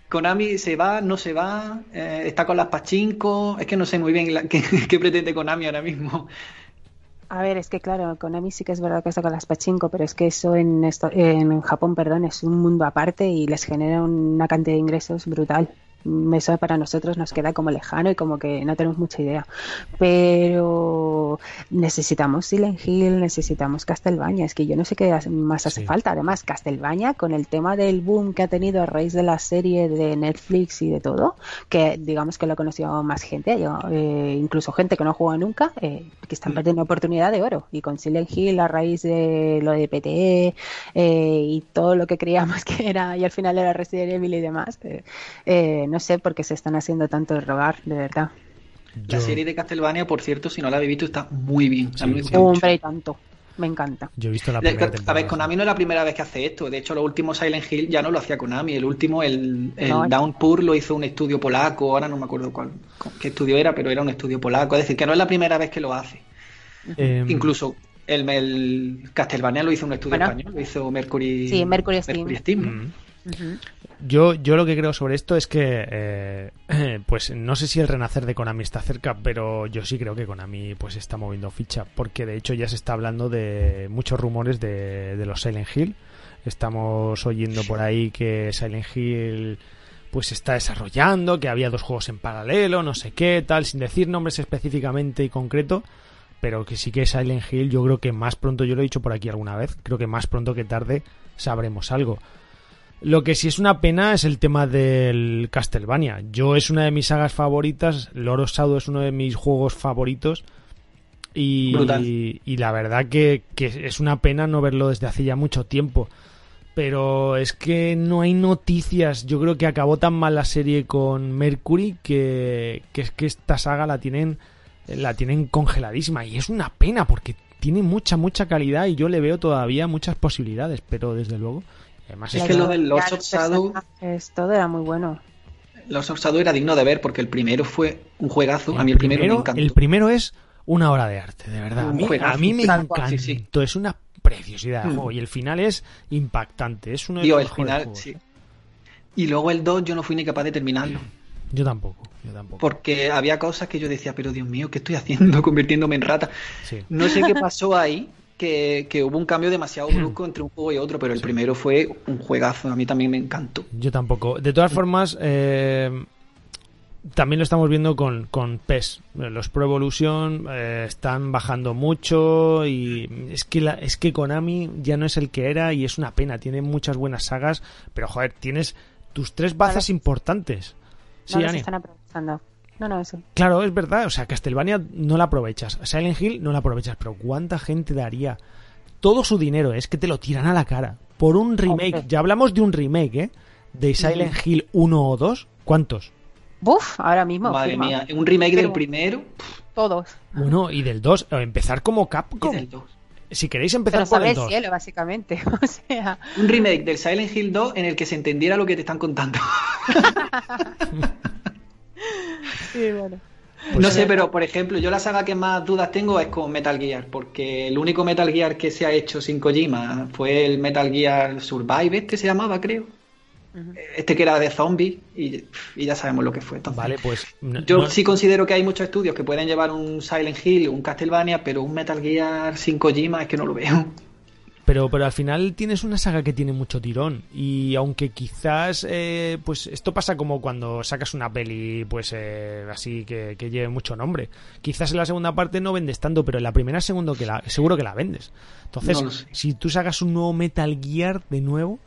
Konami se va, no se va, eh, está con las pachinko, es que no sé muy bien la- qué, pretende Konami ahora mismo. A ver, es que claro, Konami sí que es verdad que está con las pachinko, pero es que eso en, en Japón, perdón, es un mundo aparte y les genera una cantidad de ingresos brutal. Mm, Eso para nosotros nos queda como lejano y como que no tenemos mucha idea. Pero necesitamos Silent Hill, necesitamos Castlevania. Es que yo no sé qué más hace Sí. falta. Además, Castlevania, con el tema del boom que ha tenido a raíz de la serie de Netflix y de todo, que digamos que lo ha conocido más gente, yo, eh, incluso gente que no ha jugado nunca, eh, que están perdiendo oportunidad de oro. Y con Silent Hill, a raíz de lo de PTE eh, y todo lo que creíamos que era, y al final era Resident Evil y demás, eh, eh, no sé por qué se están haciendo tanto rogar, de verdad. La yo, serie de Castlevania, por cierto, si no la habéis visto, está muy bien. Sí, me gusta mucho. Hombre, y tanto. Me encanta. yo he visto la De- primera a ver, Konami no es la primera vez que hace esto. De hecho, los últimos Silent Hill ya no lo hacía Konami. El último, el, el No. Downpour, lo hizo un estudio polaco. Ahora no me acuerdo cuál, qué estudio era, pero era un estudio polaco. Es decir, que no es la primera vez que lo hace. Em, Incluso el, el Castlevania lo hizo un estudio Bueno. español, lo hizo Mercury, Sí, Mercury Steam. Steam, ¿no? Yo, yo lo que creo sobre esto es que, eh, pues no sé si el renacer de Konami está cerca, pero yo sí creo que Konami pues está moviendo ficha, porque de hecho ya se está hablando de muchos rumores de, de los Silent Hill. Estamos oyendo por ahí que Silent Hill pues se está desarrollando, que había dos juegos en paralelo, no sé qué, tal, sin decir nombres específicamente y concreto, pero que sí que Silent Hill yo creo que más pronto, yo lo he dicho por aquí alguna vez, creo que más pronto que tarde sabremos algo. Lo que sí es una pena es el tema del Castlevania. Yo es una de mis sagas favoritas, Loro Shadow es uno de mis juegos favoritos y, la verdad que, que es una pena no verlo desde hace ya mucho tiempo. Pero es que no hay noticias. Yo creo que acabó tan mal la serie con Mercury que, que es que esta saga la tienen la tienen congeladísima y es una pena porque tiene mucha mucha calidad y yo le veo todavía muchas posibilidades, pero desde luego además Es que lo del Lords of los Shadow, todo era muy bueno. Lords of Shadow era digno de ver porque el primero fue un juegazo. a mí el primero, me encantó. el primero es una obra de arte, de verdad. A mí, juegazo, a mí me encantó, sí, sí. es una preciosidad de Mm. juego y el final es impactante, es uno de Tío, los el mejores final, juegos. sí. Y luego el 2 yo no fui ni capaz de terminarlo. Yo tampoco, yo tampoco. Porque había cosas que yo decía, pero Dios mío, ¿qué estoy haciendo convirtiéndome en rata? Sí. No sé qué pasó ahí, que, que hubo un cambio demasiado brusco entre un juego y otro, pero el primero fue un juegazo, a mí también me encantó. Yo tampoco. De todas formas, eh, también lo estamos viendo con, con PES. Los Pro Evolution eh, están bajando mucho y es que, la, es que Konami ya no es el que era y es una pena. Tiene muchas buenas sagas, pero joder, tienes tus tres bazas importantes. Sí, no los Ani. están aprovechando. No, no, eso. Claro, es verdad. O sea, Castlevania no la aprovechas. Silent Hill no la aprovechas. Pero ¿cuánta gente daría todo su dinero? Es que te lo tiran a la cara. Por un remake. Hombre. Ya hablamos de un remake, ¿eh? De Silent Hill 1 o 2. ¿Cuántos? Buf, ahora mismo. Madre firma. mía, un remake del primero Todos. Bueno, y del 2. o Empezar como y Capcom. del 2. Si queréis empezar Pero por el el 2. cielo, básicamente. O sea, Un remake del Silent Hill 2 en el que se entendiera lo que te están contando. sí, bueno. Pues no sí. sé, pero por ejemplo, yo la saga que más dudas tengo es con Metal Gear, porque el único Metal Gear que se ha hecho sin Kojima fue el Metal Gear Survive, este se llamaba, creo. Este que era de zombies y, y ya sabemos lo que fue. Entonces, Vale, pues. no- yo no- sí considero que hay muchos estudios que pueden llevar un Silent Hill, un Castlevania, pero un Metal Gear sin Kojima es que no lo veo. Pero, pero al final tienes una saga que tiene mucho tirón. Y aunque quizás, eh, pues esto pasa como cuando sacas una peli, pues eh, así que, que, lleve mucho nombre. Quizás en la segunda parte no vendes tanto, pero en la primera segundo que la, seguro que la vendes. Entonces, no si tú sacas un nuevo Metal Gear de nuevo,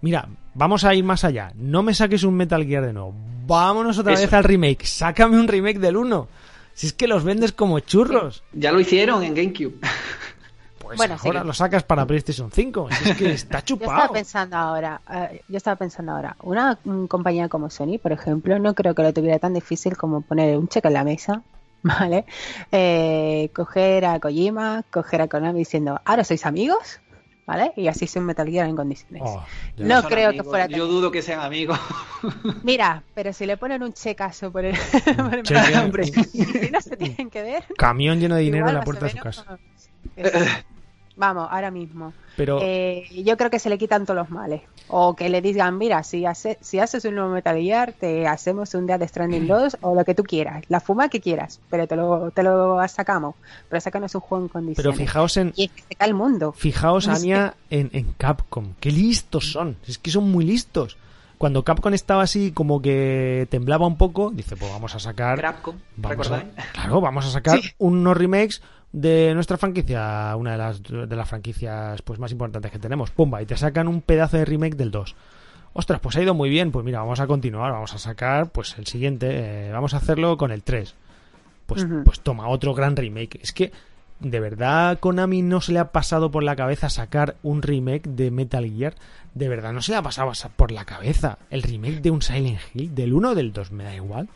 mira, vamos a ir más allá. No me saques un Metal Gear de nuevo. Vámonos otra Eso. vez al remake. Sácame un remake del 1. Si es que los vendes como churros. Ya lo hicieron en GameCube. Pues bueno, ahora sí. lo sacas para PlayStation 5. Es que está chupado. Yo estaba pensando ahora, uh, yo estaba pensando ahora, una um, compañía como Sony, por ejemplo, no creo que lo tuviera tan difícil como poner un cheque en la mesa, ¿vale? Eh, coger a Kojima, coger a Konami diciendo, ¿ahora sois amigos? ¿Vale? Y así se un Metal Gear en condiciones. Oh, no, no creo amigos. que fuera Yo dudo que sean amigos. Mira, pero si le ponen un checazo por el, por el Cheque. hombre, si no se tienen que ver. Camión lleno de dinero en la puerta de su casa. Vamos, ahora mismo. Pero Eh, yo creo que se le quitan todos los males. O que le digan, mira, si, hace, si haces un nuevo Metal Gear, te hacemos un Death Stranding 2 o lo que tú quieras. La fuma que quieras, pero te lo, te lo sacamos. Pero sácanos un juego en condiciones. pero fijaos en, Y es que se cae el mundo. Fijaos, No. Anya, en, en Capcom. Qué listos son. Es que son muy listos. Cuando Capcom estaba así, como que temblaba un poco, dice, pues vamos a sacar. Capcom, Vamos a, ¿recordáis? claro, vamos a sacar Sí. unos remakes de nuestra franquicia, una de las, de las franquicias pues más importantes que tenemos. Pumba, y te sacan un pedazo de remake del 2. Ostras, pues ha ido muy bien. Pues mira, vamos a continuar, vamos a sacar pues el siguiente, eh, vamos a hacerlo con el 3. Pues, pues toma, otro gran remake. Es que, ¿de verdad Konami no se le ha pasado por la cabeza sacar un remake de Metal Gear? ¿De verdad no se le ha pasado por la cabeza el remake de un Silent Hill? ¿Del 1 o del 2? Me da igual.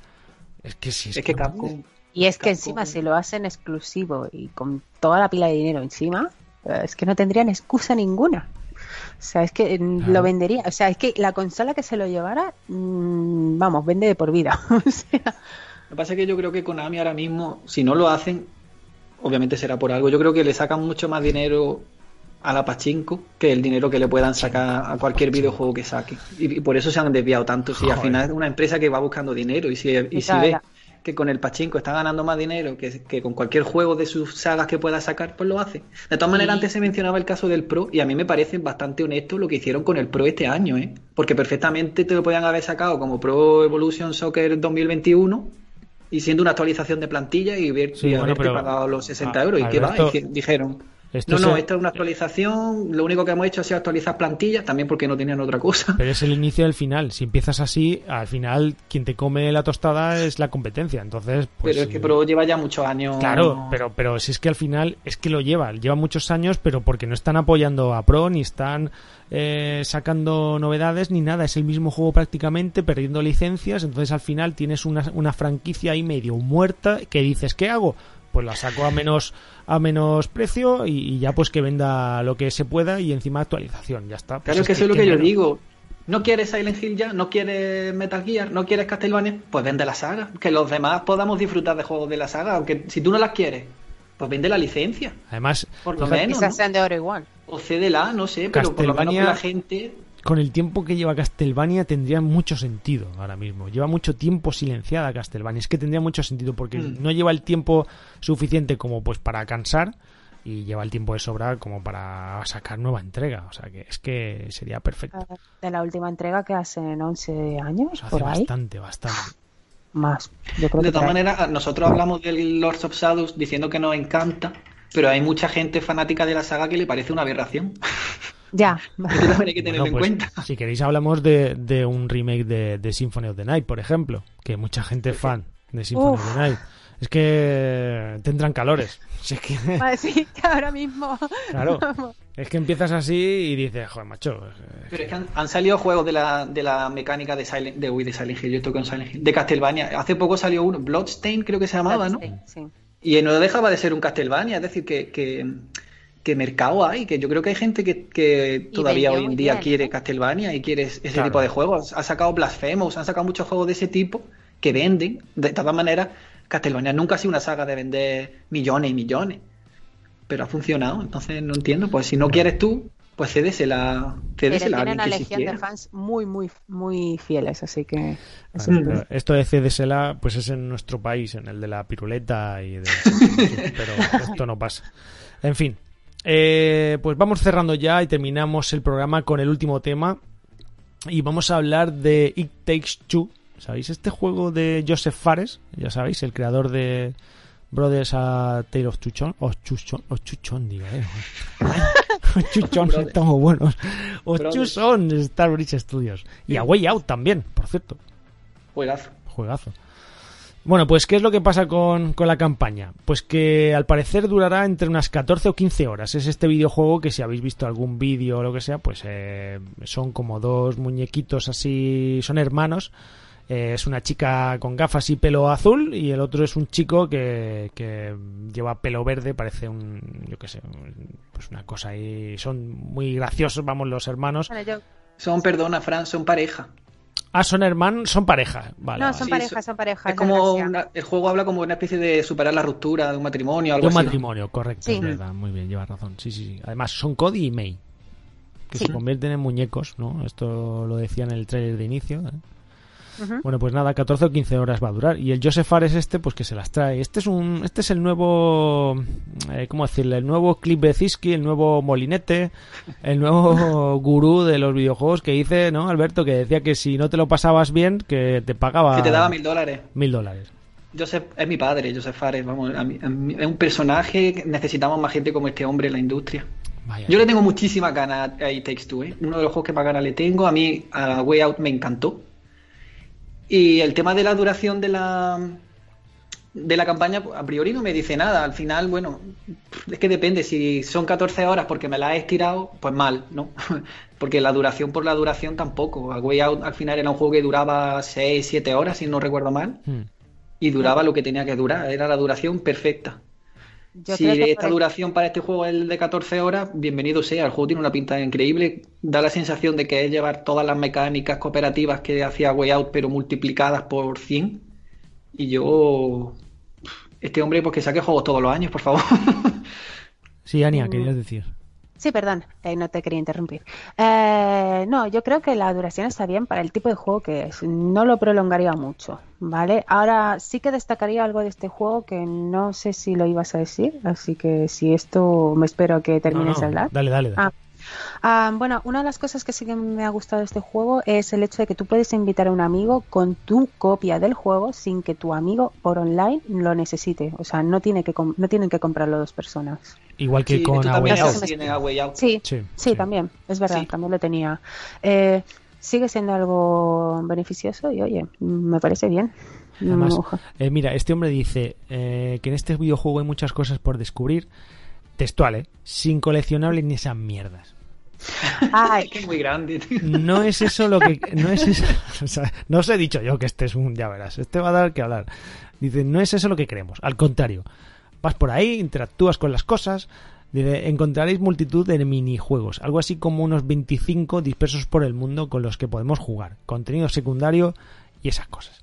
Es que si es, Es que Capcom. Y es que encima si lo hacen exclusivo y con toda la pila de dinero encima, eh, es que no tendrían excusa ninguna. O sea, es que mm, Claro. lo vendería. O sea, es que la consola que se lo llevara, mm, vamos, vende de por vida. o sea, Lo que pasa es que yo creo que Konami ahora mismo, si no lo hacen, obviamente será por algo. Yo creo que le sacan mucho más dinero a la Pachinko que el dinero que le puedan sacar a cualquier videojuego que saque. Y, y por eso se han desviado tanto. Si al Joder. final es una empresa que va buscando dinero y si, y si ve. Que con el Pachinko está ganando más dinero que, que con cualquier juego de sus sagas que pueda sacar, pues lo hace. De todas maneras, antes se mencionaba el caso del Pro y a mí me parece bastante honesto lo que hicieron con el Pro este año, ¿eh? Porque perfectamente te lo podían haber sacado como Pro Evolution Soccer 2021 y siendo una actualización de plantilla y, ver, Sí, y bueno, haberte pero- pagado los 60 a- euros. ¿Y qué va? Alberto, Y que dijeron, Esto no, no, se- esta es una actualización, lo único que hemos hecho ha sido actualizar plantillas, también porque no tenían otra cosa. Pero es el inicio del final. Si empiezas así, al final quien te come la tostada es la competencia. Entonces, pues. pero es que Pro lleva ya muchos años. Claro, pero, pero si es que al final es que lo lleva, lleva muchos años, pero porque no están apoyando a Pro, ni están eh, sacando novedades, ni nada. Es el mismo juego prácticamente, perdiendo licencias. Entonces al final tienes una, una franquicia ahí medio muerta que dices, ¿qué hago? Pues la saco a menos a menos precio y, y ya pues que venda lo que se pueda y encima actualización, ya está. Pues Claro, es que eso es lo ¿qué que yo menos? digo. ¿No quieres Silent Hill ya? ¿No quieres Metal Gear? ¿No quieres Castlevania? Pues vende la saga. Que los demás podamos disfrutar de juegos de la saga. Aunque si tú no las quieres, pues vende la licencia. Además, Por lo menos. quizás ¿no? sean de oro igual. O cédela, no sé, pero por lo menos que la gente. Con el tiempo que lleva Castlevania tendría mucho sentido ahora mismo. Lleva mucho tiempo silenciada Castlevania. Es que tendría mucho sentido porque Mm. no lleva el tiempo suficiente como pues para cansar y lleva el tiempo de sobra como para sacar nueva entrega. O sea que es que sería perfecto. Eh, De la última entrega que hacen 11 años, sea, hace por ahí. bastante, bastante. Más. Yo creo De todas maneras, nosotros hablamos del Lords of Shadows diciendo que nos encanta, pero hay mucha gente fanática de la saga que le parece una aberración. Ya. Eso también hay que tenerlo Bueno, pues, en cuenta. Si queréis hablamos de, de un remake de, de Symphony of the Night, por ejemplo, que mucha gente es fan de Symphony Uf. of the Night. Es que tendrán calores. Si es que, Sí, que ahora mismo. claro, es que empiezas así y dices, joder, macho. eh, Pero es que han, han salido juegos de la, de la mecánica de Silent, de, uy, de Silent Hill, yo estoy con Silent Hill, de Castlevania. Hace poco salió uno, Bloodstain creo que se llamaba, ¿no? Sí, sí. Y no dejaba de ser un Castlevania, es decir, que, que, que mercado hay, que yo creo que hay gente que, que todavía hoy en día bien, quiere ¿eh? Castlevania y quiere ese Claro. tipo de juegos. Ha sacado Blasphemous, han sacado muchos juegos de ese tipo que venden. De todas maneras, Castlevania nunca ha sido una saga de vender millones y millones. Pero ha funcionado, entonces no entiendo. Pues si no quieres tú, pues cédesela, Pero cédesela a tienen alguien una que legión de fans muy, muy, muy fieles, así que. esto de CDSLA, pues es en nuestro país, en el de la piruleta y de... pero esto no pasa. En fin, Eh, pues vamos cerrando ya y terminamos el programa con el último tema. Y vamos a hablar de It Takes Two. ¿Sabéis? Este juego de Joseph Fares, ya sabéis, el creador de Brothers a Tale of Chuchon. O Chuchon, o Chuchon, diga, eh. O Chuchon, estamos buenos. O Chuchon, Star Bridge Studios. Y a Way Out también, por cierto. Juegazo. Juegazo. Bueno, pues ¿qué es lo que pasa con, con, la campaña? Pues que al parecer durará entre unas 14 o 15 horas. Es este videojuego que si habéis visto algún vídeo o lo que sea, pues eh, son como dos muñequitos así, son hermanos. Eh, es una chica con gafas y pelo azul y el otro es un chico que, que lleva pelo verde, parece un, yo qué sé, pues una cosa ahí. Son muy graciosos, vamos, los hermanos. Son, perdona, Fran, son pareja. Ah, son hermanos, son pareja. Vale, no, vale. son Sí, parejas, so- son parejas. Es como una- el juego habla como una especie de superar la ruptura de un matrimonio, De algo un así. matrimonio, correcto, Sí. es verdad, muy bien, llevas razón. Sí, sí, sí. Además, son Cody y May, que Sí. se convierten en muñecos, ¿no? Esto lo decía en el trailer de inicio. ¿eh? Bueno, pues nada, 14 o 15 horas va a durar. Y el Joseph Fares este, pues que se las trae. Este es un, este es el nuevo, eh, ¿cómo decirle? El nuevo Clip Beziski, el nuevo Molinete, el nuevo gurú de los videojuegos que dice, ¿no, Alberto? Que decía que si no te lo pasabas bien, que te pagaba Que te daba mil dólares. mil dólares. Joseph es mi padre, Joseph Fares, vamos, a mí- a mí- es un personaje necesitamos más gente como este hombre en la industria. Vaya. Yo le tengo muchísimas ganas a It Takes Two, ¿eh? uno de los juegos que más ganas le tengo. A mí, a Way Out me encantó. Y el tema de la duración de la de la campaña, a priori no me dice nada. Al final, bueno, es que depende. Si son 14 horas porque me la he estirado, pues mal, ¿no? Porque la duración por la duración tampoco. A Way Out al final era un juego que duraba 6, 7 horas, si no recuerdo mal. Hmm. Y duraba lo que tenía que durar. Era la duración perfecta. Yo si creo que esta duración para este juego es el de 14 horas, bienvenido sea. El juego tiene una pinta increíble. Da la sensación de que es llevar todas las mecánicas cooperativas que hacía Way Out, pero multiplicadas por 100. Y yo. Este hombre, pues que saque juegos todos los años, por favor. Sí, Ania, querías decir. Sí, perdón, eh, no te quería interrumpir. Eh, no, yo creo que la duración está bien para el tipo de juego que es. No lo prolongaría mucho, ¿vale? Ahora sí que destacaría algo de este juego que no sé si lo ibas a decir, así que si esto me espero que termines No, no, de hablar. Dale, dale. dale. Ah, Ah, bueno, una de las cosas que sí que me ha gustado de este juego es el hecho de que tú puedes invitar a un amigo con tu copia del juego sin que tu amigo por online lo necesite. O sea, no, tiene que com- no tienen que comprarlo dos personas. Igual que Sí, con esto A también Way Eso Out. Out. Sí, Sí, sí, sí. también, es verdad, Sí. también lo tenía. Eh, sigue siendo algo beneficioso y oye, me parece bien. Además, eh, mira, este hombre dice eh, que en este videojuego hay muchas cosas por descubrir. Textual, ¿eh? Sin coleccionables ni esas mierdas. Ay, Es que es muy grande. tío. No es eso lo que. No es eso. o sea, no os he dicho yo que este es un. Ya verás, este va a dar que hablar. Dice, no es eso lo que queremos. Al contrario, vas por ahí, interactúas con las cosas. Dice, encontraréis multitud de minijuegos, algo así como unos 25 dispersos por el mundo con los que podemos jugar, contenido secundario y esas cosas.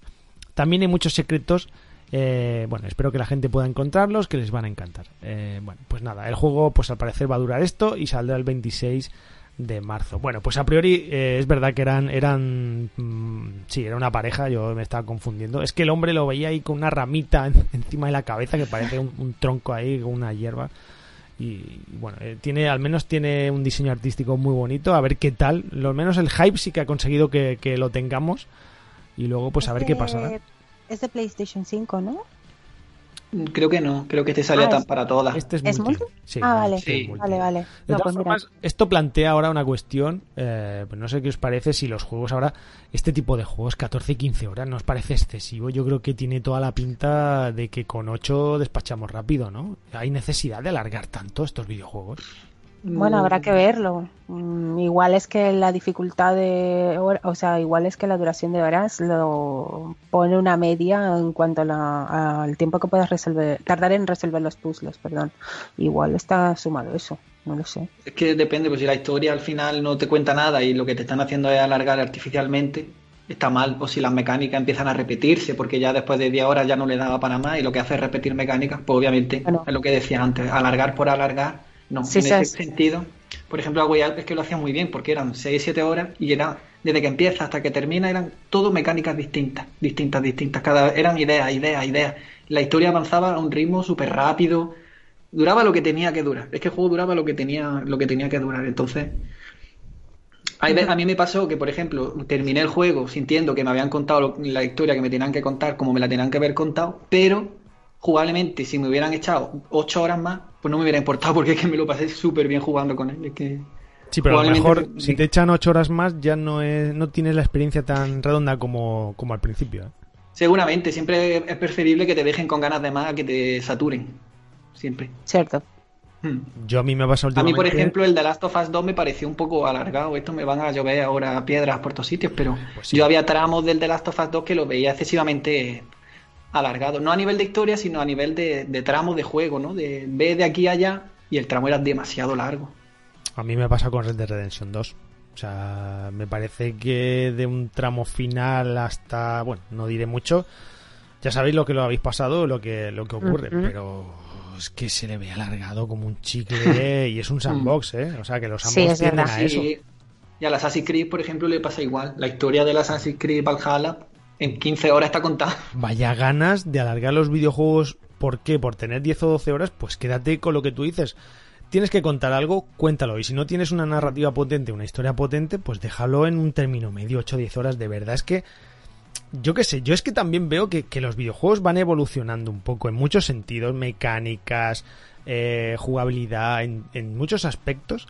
También hay muchos secretos. Eh, bueno, espero que la gente pueda encontrarlos, que les van a encantar. Eh, bueno, pues nada, el juego, pues al parecer va a durar esto y saldrá el 26 de marzo. Bueno, pues a priori eh, es verdad que eran, eran, mm, sí, era una pareja, yo me estaba confundiendo. Es que el hombre lo veía ahí con una ramita en- encima de la cabeza que parece un, tronco ahí con una hierba. Y, y bueno, eh, tiene, al menos tiene un diseño artístico muy bonito. A ver qué tal. Lo menos el hype sí que ha conseguido que, que lo tengamos. Y luego, pues a ver qué pasará. Es de PlayStation 5, ¿no? Creo que no, creo que este salía Ah, tan es- para todas. Este es, ¿Es multi. multi? Sí, ah, vale, es Sí. multi. vale, vale. De No, todas pues formas, esto plantea ahora una cuestión, eh, pues no sé qué os parece si los juegos ahora, este tipo de juegos, 14 y 15 horas, ¿no os parece excesivo? Yo creo que tiene toda la pinta de que con 8 despachamos rápido, ¿no? ¿Hay necesidad de alargar tanto estos videojuegos? Bueno, habrá que verlo. Mm, igual es que la dificultad de, o sea, igual es que la duración de horas lo pone una media en cuanto a la- al tiempo que puedas resolver, tardar en resolver los puzzles, perdón. Igual está sumado eso, no lo sé. Es que depende, pues si la historia al final no te cuenta nada y lo que te están haciendo es alargar artificialmente, está mal. O si las mecánicas empiezan a repetirse, porque ya después de 10 horas ya no le daba para más y lo que hace es repetir mecánicas, pues obviamente Bueno. es lo que decía antes, alargar por alargar. No, Sí, en sí, ese sí. sentido, por ejemplo, a Way Out es que lo hacía muy bien, porque eran 6-7 horas y era desde que empieza hasta que termina eran todo mecánicas distintas, distintas, distintas. Cada eran ideas, ideas, ideas. La historia avanzaba a un ritmo súper rápido, duraba lo que tenía que durar. Es que el juego duraba lo que tenía, lo que tenía que durar. Entonces, a mí me pasó que, por ejemplo, terminé el juego sintiendo que me habían contado la historia que me tenían que contar como me la tenían que haber contado, pero jugablemente, si me hubieran echado ocho horas más, pues no me hubiera importado porque es que me lo pasé súper bien jugando con él. Es que sí, pero a lo mejor si te echan ocho horas más ya no, es, no tienes la experiencia tan redonda como, como al principio. ¿eh? Seguramente, siempre es preferible que te dejen con ganas de más a que te saturen. Siempre. Cierto. Hmm. Yo a mí me pasa últimamente... A mí, por ejemplo, el de Last of Us 2 me pareció un poco alargado. Esto me van a llover ahora piedras por todos sitios, pero pues yo había tramos del The Last of Us 2 que lo veía excesivamente alargado. No a nivel de historia, sino a nivel de, tramos de juego, ¿no? De ve de aquí a allá y el tramo era demasiado largo. A mí me pasa con Red Dead Redemption 2. O sea, me parece que de un tramo final hasta, bueno, no diré mucho. Ya sabéis lo que lo habéis pasado, lo que lo que ocurre, pero es que se le ve alargado como un chicle y es un sandbox, ¿eh? O sea, que los sandbox sí, a eso. Y al Assassin's Creed, por ejemplo, le pasa igual. La historia del Assassin's Creed Valhalla en 15 horas está contada. Vaya ganas de alargar los videojuegos. ¿Por qué? Por tener 10 o 12 horas, pues quédate con lo que tú dices. Tienes que contar algo, cuéntalo. Y si no tienes una narrativa potente, una historia potente, pues déjalo en un término medio, 8 o 10 horas. De verdad es que yo qué sé, yo es que también veo que, los videojuegos van evolucionando un poco en muchos sentidos, mecánicas, eh, jugabilidad, en, en, muchos aspectos.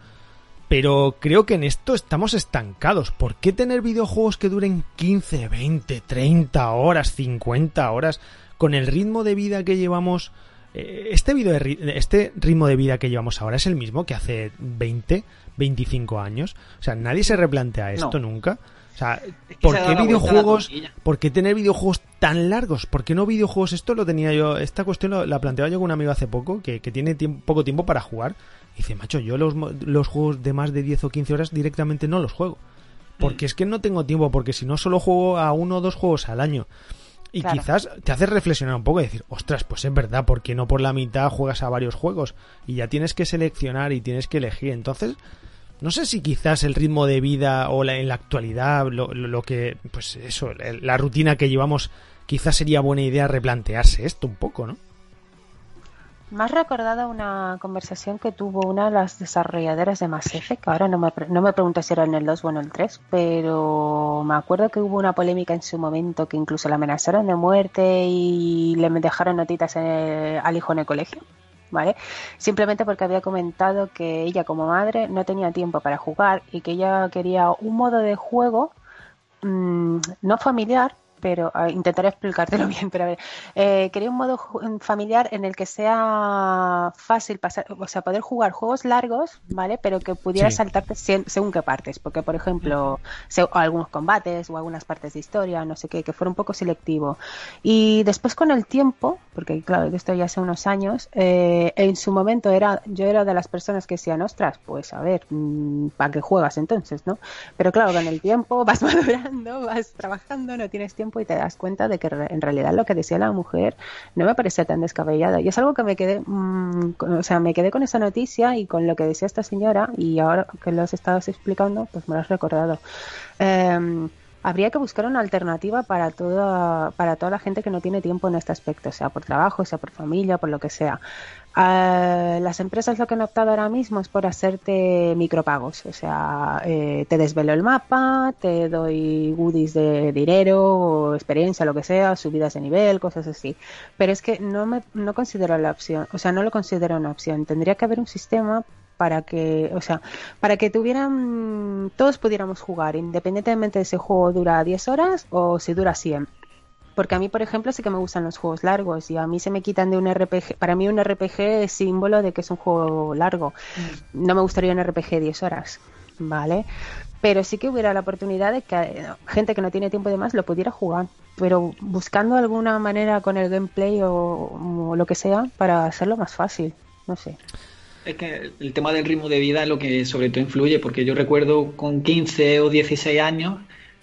Pero creo que en esto estamos estancados. ¿Por qué tener videojuegos que duren 15, 20, 30 horas, 50 horas? Con el ritmo de vida que llevamos... Eh, este, video este ritmo de vida que llevamos ahora es el mismo que hace 20, 25 años. O sea, nadie se replantea esto nunca. O sea, ¿por qué videojuegos? ¿Por qué tener videojuegos tan largos? ¿Por qué no videojuegos? Esto lo tenía yo, esta cuestión la planteaba yo con un amigo hace poco, que, tiene poco tiempo para jugar. Y dice, macho, yo los, los juegos de más de 10 o 15 horas directamente no los juego. Porque mm. es que no tengo tiempo, porque si no solo juego a uno o dos juegos al año. Y quizás te hace reflexionar un poco y decir, ostras, pues es verdad, porque no por la mitad juegas a varios juegos? Y ya tienes que seleccionar y tienes que elegir. Entonces, no sé si quizás el ritmo de vida o en la actualidad, lo, que, pues eso, la rutina que llevamos, quizás sería buena idea replantearse esto un poco, ¿no? Me has recordado una conversación que tuvo una de las desarrolladoras de Mass Effect, que ahora no me, no me pregunto si era en el 2 o en el 3, pero me acuerdo que hubo una polémica en su momento que incluso la amenazaron de muerte y le dejaron notitas al hijo en el colegio. ¿vale? Simplemente porque había comentado que ella como madre no tenía tiempo para jugar y que ella quería un modo de juego mm, no familiar, pero intentaré explicártelo bien, pero a ver, eh, quería un modo familiar en el que sea fácil pasar, o sea, poder jugar juegos largos, ¿vale? Pero que pudiera saltarte según qué partes, porque por ejemplo, algunos combates o algunas partes de historia, no sé qué, que fuera un poco selectivo. Y después con el tiempo, porque claro, esto ya hace unos años, eh, en su momento era, yo era de las personas que decían, ostras, pues a ver, mm, ¿para qué juegas entonces, no? Pero claro, con el tiempo vas madurando, vas trabajando, no tienes tiempo y te das cuenta de que en realidad lo que decía la mujer no me parece tan descabellado. Y es algo que me quedé, mm, o sea, me quedé con esa noticia y con lo que decía esta señora y ahora que lo has estado explicando, pues me lo has recordado. Em, habría que buscar una alternativa para toda, para toda la gente que no tiene tiempo en este aspecto, sea por trabajo, sea por familia, por lo que sea. Uh, las empresas lo que han optado ahora mismo es por hacerte micropagos, o sea, eh, te desvelo el mapa, te doy goodies de dinero, o experiencia, lo que sea, subidas de nivel, cosas así. Pero es que no me no considero la opción, o sea, no lo considero una opción. Tendría que haber un sistema para que, o sea, para que tuvieran, todos pudiéramos jugar, independientemente de si el juego dura 10 horas o si dura 100 porque a mí, por ejemplo, sí que me gustan los juegos largos y a mí se me quitan de un RPG. Para mí un RPG es símbolo de que es un juego largo. Mm. No me gustaría un RPG de 10 horas, ¿vale? Pero sí que hubiera la oportunidad de que eh, gente que no tiene tiempo de más lo pudiera jugar, pero buscando alguna manera con el gameplay o, lo que sea para hacerlo más fácil, no sé. Es que el tema del ritmo de vida es lo que sobre todo influye, porque yo recuerdo con 15 o 16 años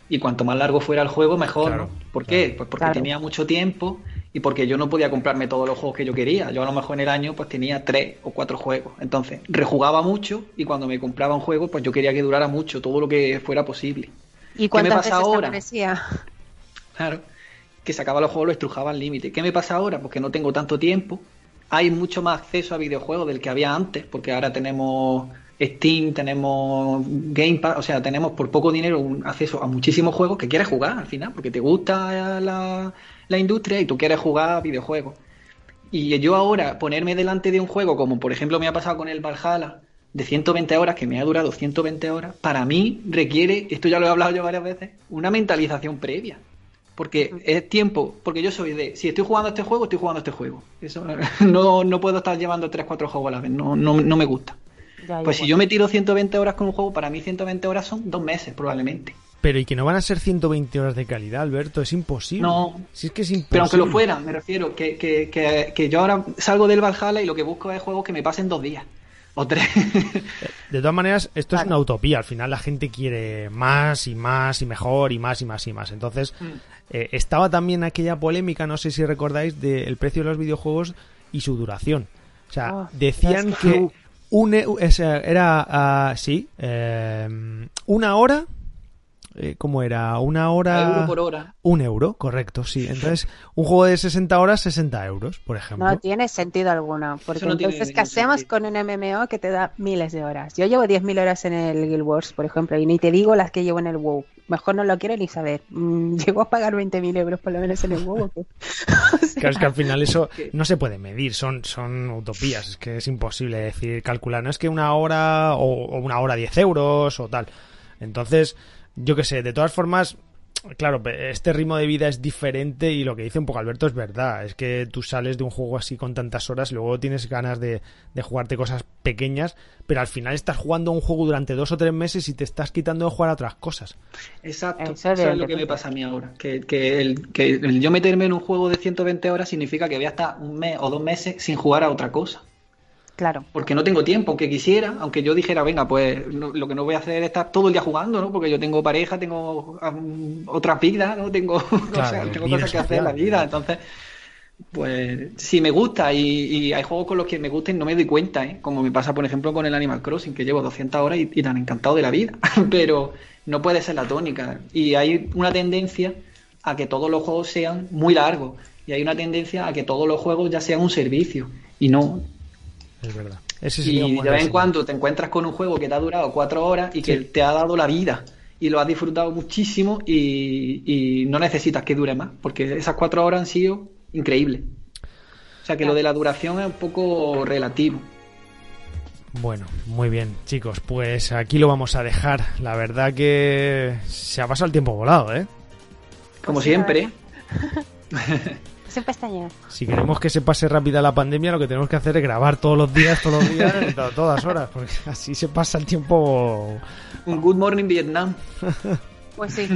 y cuanto más largo fuera el juego, mejor. ¿Por qué? Pues porque tenía mucho tiempo y porque yo no podía comprarme todos los juegos que yo quería. Yo a lo mejor en el año pues tenía tres o cuatro juegos. Entonces, rejugaba mucho y cuando me compraba un juego, pues yo quería que durara mucho, todo lo que fuera posible. ¿Y ¿Qué me pasa ahora? Claro, que sacaba los juegos, lo estrujaba al límite. ¿Qué me pasa ahora? Porque no tengo tanto tiempo hay mucho más acceso a videojuegos del que había antes, porque ahora tenemos Steam, tenemos Game Pass, o sea, tenemos por poco dinero un acceso a muchísimos juegos que quieres jugar al final, porque te gusta la, la industria y tú quieres jugar a videojuegos. Y yo ahora ponerme delante de un juego, como por ejemplo me ha pasado con el Valhalla, de 120 horas, que me ha durado 120 horas, para mí requiere, esto ya lo he hablado yo varias veces, una mentalización previa. Porque es tiempo, porque yo soy de, si estoy jugando este juego, estoy jugando este juego. Eso no, no puedo estar llevando 3, 4 juegos a la vez, no, no, no me gusta. pues si yo me tiro 120 horas con un juego, para mí 120 horas son dos meses probablemente. Pero y que no van a ser 120 horas de calidad, Alberto, es imposible. No, si es que es imposible. Pero aunque lo fueran, me refiero, que, que, que, que yo ahora salgo del Valhalla y lo que busco es juegos que me pasen dos días o tres. De todas maneras, esto es una utopía. Al final la gente quiere más y más y mejor y más y más y más. Entonces, mm. Eh, estaba también aquella polémica, no sé si recordáis, del precio de los videojuegos y su duración. O sea, oh, decían que un, e, era, uh, sí, eh, una hora eh, ¿cómo era? ¿Una hora? Euro por hora. Un euro, correcto, sí. Entonces, un juego de 60 horas, 60 euros, por ejemplo. No tiene sentido alguno, porque entonces, ¿qué hacemos con un MMO que te da miles de horas? Yo llevo 10.000 horas en el Guild Wars, por ejemplo, y ni te digo las que llevo en el WoW. Mejor no lo quiero ni saber. Mm, llego a pagar 20.000 euros por lo menos en el WoW. Claro, es que al final eso no se puede medir, son, son utopías, es que es imposible decir, calcular, no es que una hora o, o una hora 10 euros o tal. Entonces, yo qué sé, de todas formas, claro, este ritmo de vida es diferente y lo que dice un poco Alberto es verdad. Es que tú sales de un juego así con tantas horas, luego tienes ganas de, de jugarte cosas pequeñas, pero al final estás jugando un juego durante dos o tres meses y te estás quitando de jugar a otras cosas. Exacto, eso es lo que me pasa a mí ahora. Que, que, el, que el yo meterme en un juego de 120 horas significa que voy a estar un mes o dos meses sin jugar a otra cosa. Claro. Porque no tengo tiempo, aunque quisiera, aunque yo dijera, venga, pues lo que no voy a hacer es estar todo el día jugando, ¿no? Porque yo tengo pareja, tengo um, otras vidas, ¿no? Tengo, tengo cosas que hacer en la vida. Entonces, pues si me gusta y, hay juegos con los que me gusten, no me doy cuenta, ¿eh? Como me pasa, por ejemplo, con el Animal Crossing, que llevo 200 horas y, y tan encantado de la vida. Pero no puede ser la tónica. Y hay una tendencia a que todos los juegos sean muy largos. Y hay una tendencia a que todos los juegos ya sean un servicio. Y no, es verdad. y de vez en cuando te encuentras con un juego que te ha durado cuatro horas y que te ha dado la vida y lo has disfrutado muchísimo y, no necesitas que dure más, porque esas cuatro horas han sido increíbles. O sea que lo de la duración es un poco relativo. Bueno, muy bien, chicos, pues aquí lo vamos a dejar. La verdad que se ha pasado el tiempo volado, ¿eh? Como pues siempre. Sin pestañear. Si queremos que se pase rápida la pandemia, lo que tenemos que hacer es grabar todos los días, todos los días, todas horas, porque así se pasa el tiempo. Un Good Morning Vietnam. Pues sí.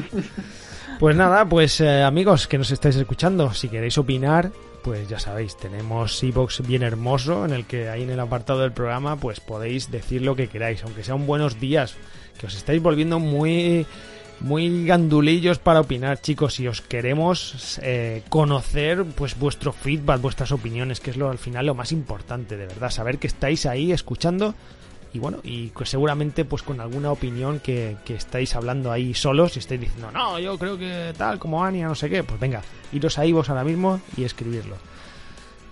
Pues nada, pues eh, amigos que nos estáis escuchando, si queréis opinar, pues ya sabéis, tenemos Evox bien hermoso en el que ahí en el apartado del programa pues podéis decir lo que queráis, aunque sean buenos días, que os estáis volviendo muy muy gandulillos para opinar, chicos, y os queremos eh, conocer pues vuestro feedback, vuestras opiniones, que es lo al final lo más importante, de verdad, saber que estáis ahí escuchando y bueno, y seguramente pues con alguna opinión que, que estáis hablando ahí solos y estáis diciendo, no, yo creo que tal, como Ania, no sé qué, pues venga, iros ahí vos ahora mismo y escribirlo.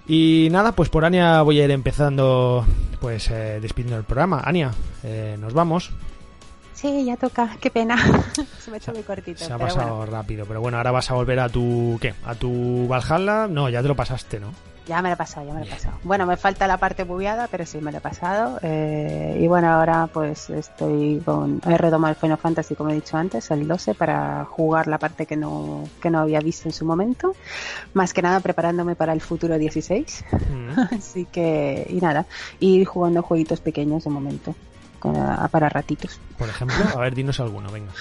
Y nada, pues por Ania voy a ir empezando, pues eh, despidiendo el programa. Ania, eh, nos vamos. Sí, ya toca, qué pena. se me ha hecho muy cortito. Se ha pasado rápido, pero bueno, ahora vas a volver a tu. ¿Qué? ¿A tu Valhalla? No, ya te lo pasaste, ¿no? Ya me lo he pasado, ya me lo he pasado. Bueno, me falta la parte bugueada, pero sí me lo he pasado. Eh, y bueno, ahora pues estoy con. He retomado el Final Fantasy, como he dicho antes, el 12, para jugar la parte que no, que no había visto en su momento. Más que nada preparándome para el futuro 16. Mm. Así que, y nada, y jugando jueguitos pequeños de momento para ratitos. Por ejemplo, a ver, dinos alguno, venga.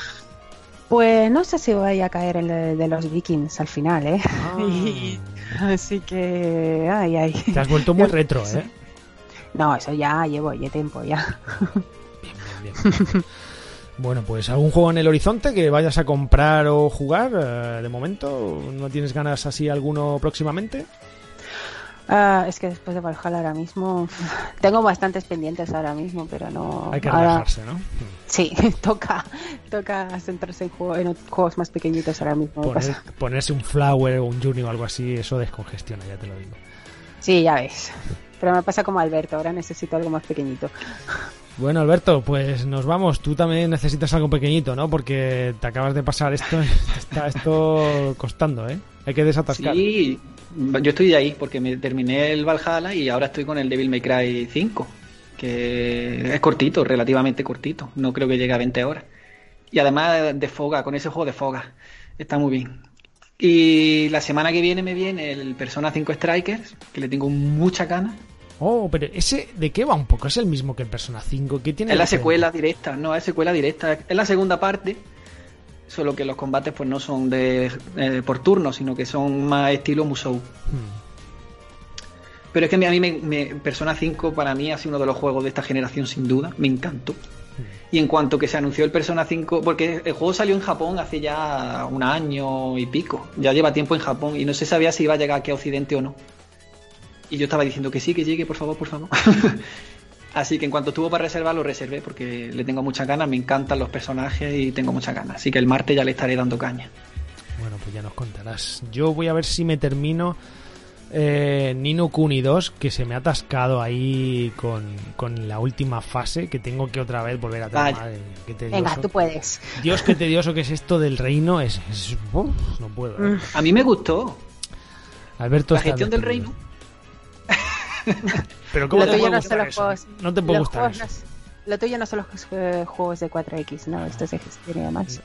Pues no sé si voy a caer en el de los vikings al final, ¿eh? Ah. así que... Ay, ay. Te has vuelto muy retro, ¿eh? No, eso ya llevo ya tiempo, ya. Bien, bien, bien. Bueno, pues algún juego en el horizonte que vayas a comprar o jugar eh, de momento. ¿No tienes ganas así alguno próximamente? Ah, es que después de Valhalla ahora mismo tengo bastantes pendientes ahora mismo, pero no. Hay que relajarse, ¿no? Sí, toca, toca centrarse en, en juegos más pequeñitos ahora mismo. ponerse un Flower o un Junior o algo así, eso descongestiona, ya te lo digo. Sí, ya ves. Pero me pasa como Alberto, ahora necesito algo más pequeñito. Bueno, Alberto, pues nos vamos. Tú también necesitas algo pequeñito, ¿no? Porque te acabas de pasar esto, está esto costando, ¿eh? Hay que desatascar. Sí, yo estoy ahí porque me terminé el Valhalla y ahora estoy con el Devil May Cry 5, que es cortito, relativamente cortito. No creo que llegue a 20 horas. Y además de foga, con ese juego de foga. Está muy bien. Y la semana que viene me viene el Persona 5 Strikers, que le tengo mucha ganas. Oh, pero ese, ¿de qué va un poco? ¿Es el mismo que el Persona 5? ¿Qué tiene es la diferente? secuela directa, no, es secuela directa. Es la segunda parte, solo que los combates pues no son de eh, por turno, sino que son más estilo Musou. Hmm. Pero es que a mí me, me- Persona 5 para mí ha sido uno de los juegos de esta generación sin duda, me encantó. Y en cuanto que se anunció el Persona 5, porque el juego salió en Japón hace ya un año y pico, ya lleva tiempo en Japón y no se sabía si iba a llegar aquí a Occidente o no. Y yo estaba diciendo que sí, que llegue, por favor, por favor. Así que en cuanto estuvo para reservar, lo reservé porque le tengo muchas ganas, me encantan los personajes y tengo muchas ganas. Así que el martes ya le estaré dando caña. Bueno, pues ya nos contarás. Yo voy a ver si me termino eh, Nino Kuni 2, que se me ha atascado ahí con, con la última fase, que tengo que otra vez volver a Vaya. tomar. qué tedioso. Venga, tú puedes. Dios, qué tedioso que es esto del reino. Es, es- uf, no puedo. ¿eh? A mí me gustó Alberto la gestión del reino. Pero ¿cómo Lo te tuyo puede no gustar son los eso? juegos. No te puede gustar eso. no es- lo tuyo no son los eh, juegos de 4X, no, esto es de gestión y demás.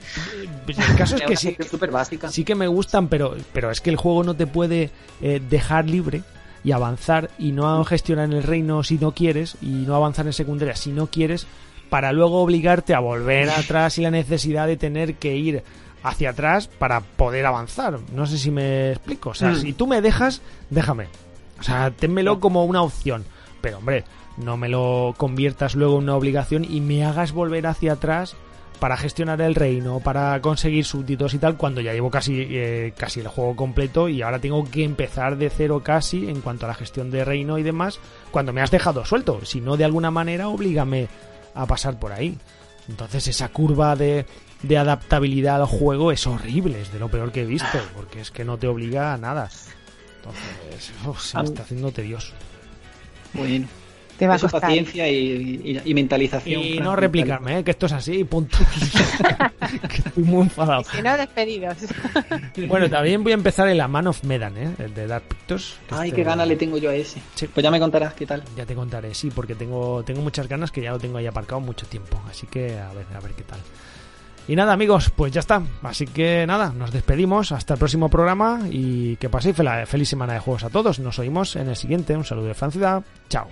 Pues el caso es que sí, súper básica. sí que me gustan, pero, pero es que el juego no te puede eh, dejar libre y avanzar y no gestionar en el reino si no quieres y no avanzar en secundaria si no quieres para luego obligarte a volver atrás y la necesidad de tener que ir hacia atrás para poder avanzar. No sé si me explico. O sea, Mm. si tú me dejas, déjame. O sea, ténmelo como una opción. Pero hombre, no me lo conviertas luego en una obligación y me hagas volver hacia atrás para gestionar el reino, para conseguir súbditos y tal, cuando ya llevo casi, eh, casi el juego completo y ahora tengo que empezar de cero casi en cuanto a la gestión de reino y demás, cuando me has dejado suelto. Si no, de alguna manera, oblígame a pasar por ahí. Entonces esa curva de, de adaptabilidad al juego es horrible, es de lo peor que he visto, porque es que no te obliga a nada. Entonces, se me está haciendo tedioso. Bueno, Te va a costar. paciencia y, y- y mentalización. Y no replicarme, ¿eh? que esto es así, punto. que estoy muy enfadado. Si no, despedidos. Bueno, también voy a empezar en la Man of Medan, ¿eh? el de Dark Pictures. Ay, este- qué ganas le tengo yo a ese. Sí. Pues ya me contarás qué tal. Ya te contaré, sí, porque tengo, tengo muchas ganas que ya lo tengo ahí aparcado mucho tiempo. Así que a ver, a ver qué tal. Y nada, amigos, pues ya está. Así que nada, nos despedimos hasta el próximo programa y que paséis fel- feliz semana de juegos a todos. Nos oímos en el siguiente. Un saludo de Francia. Chao.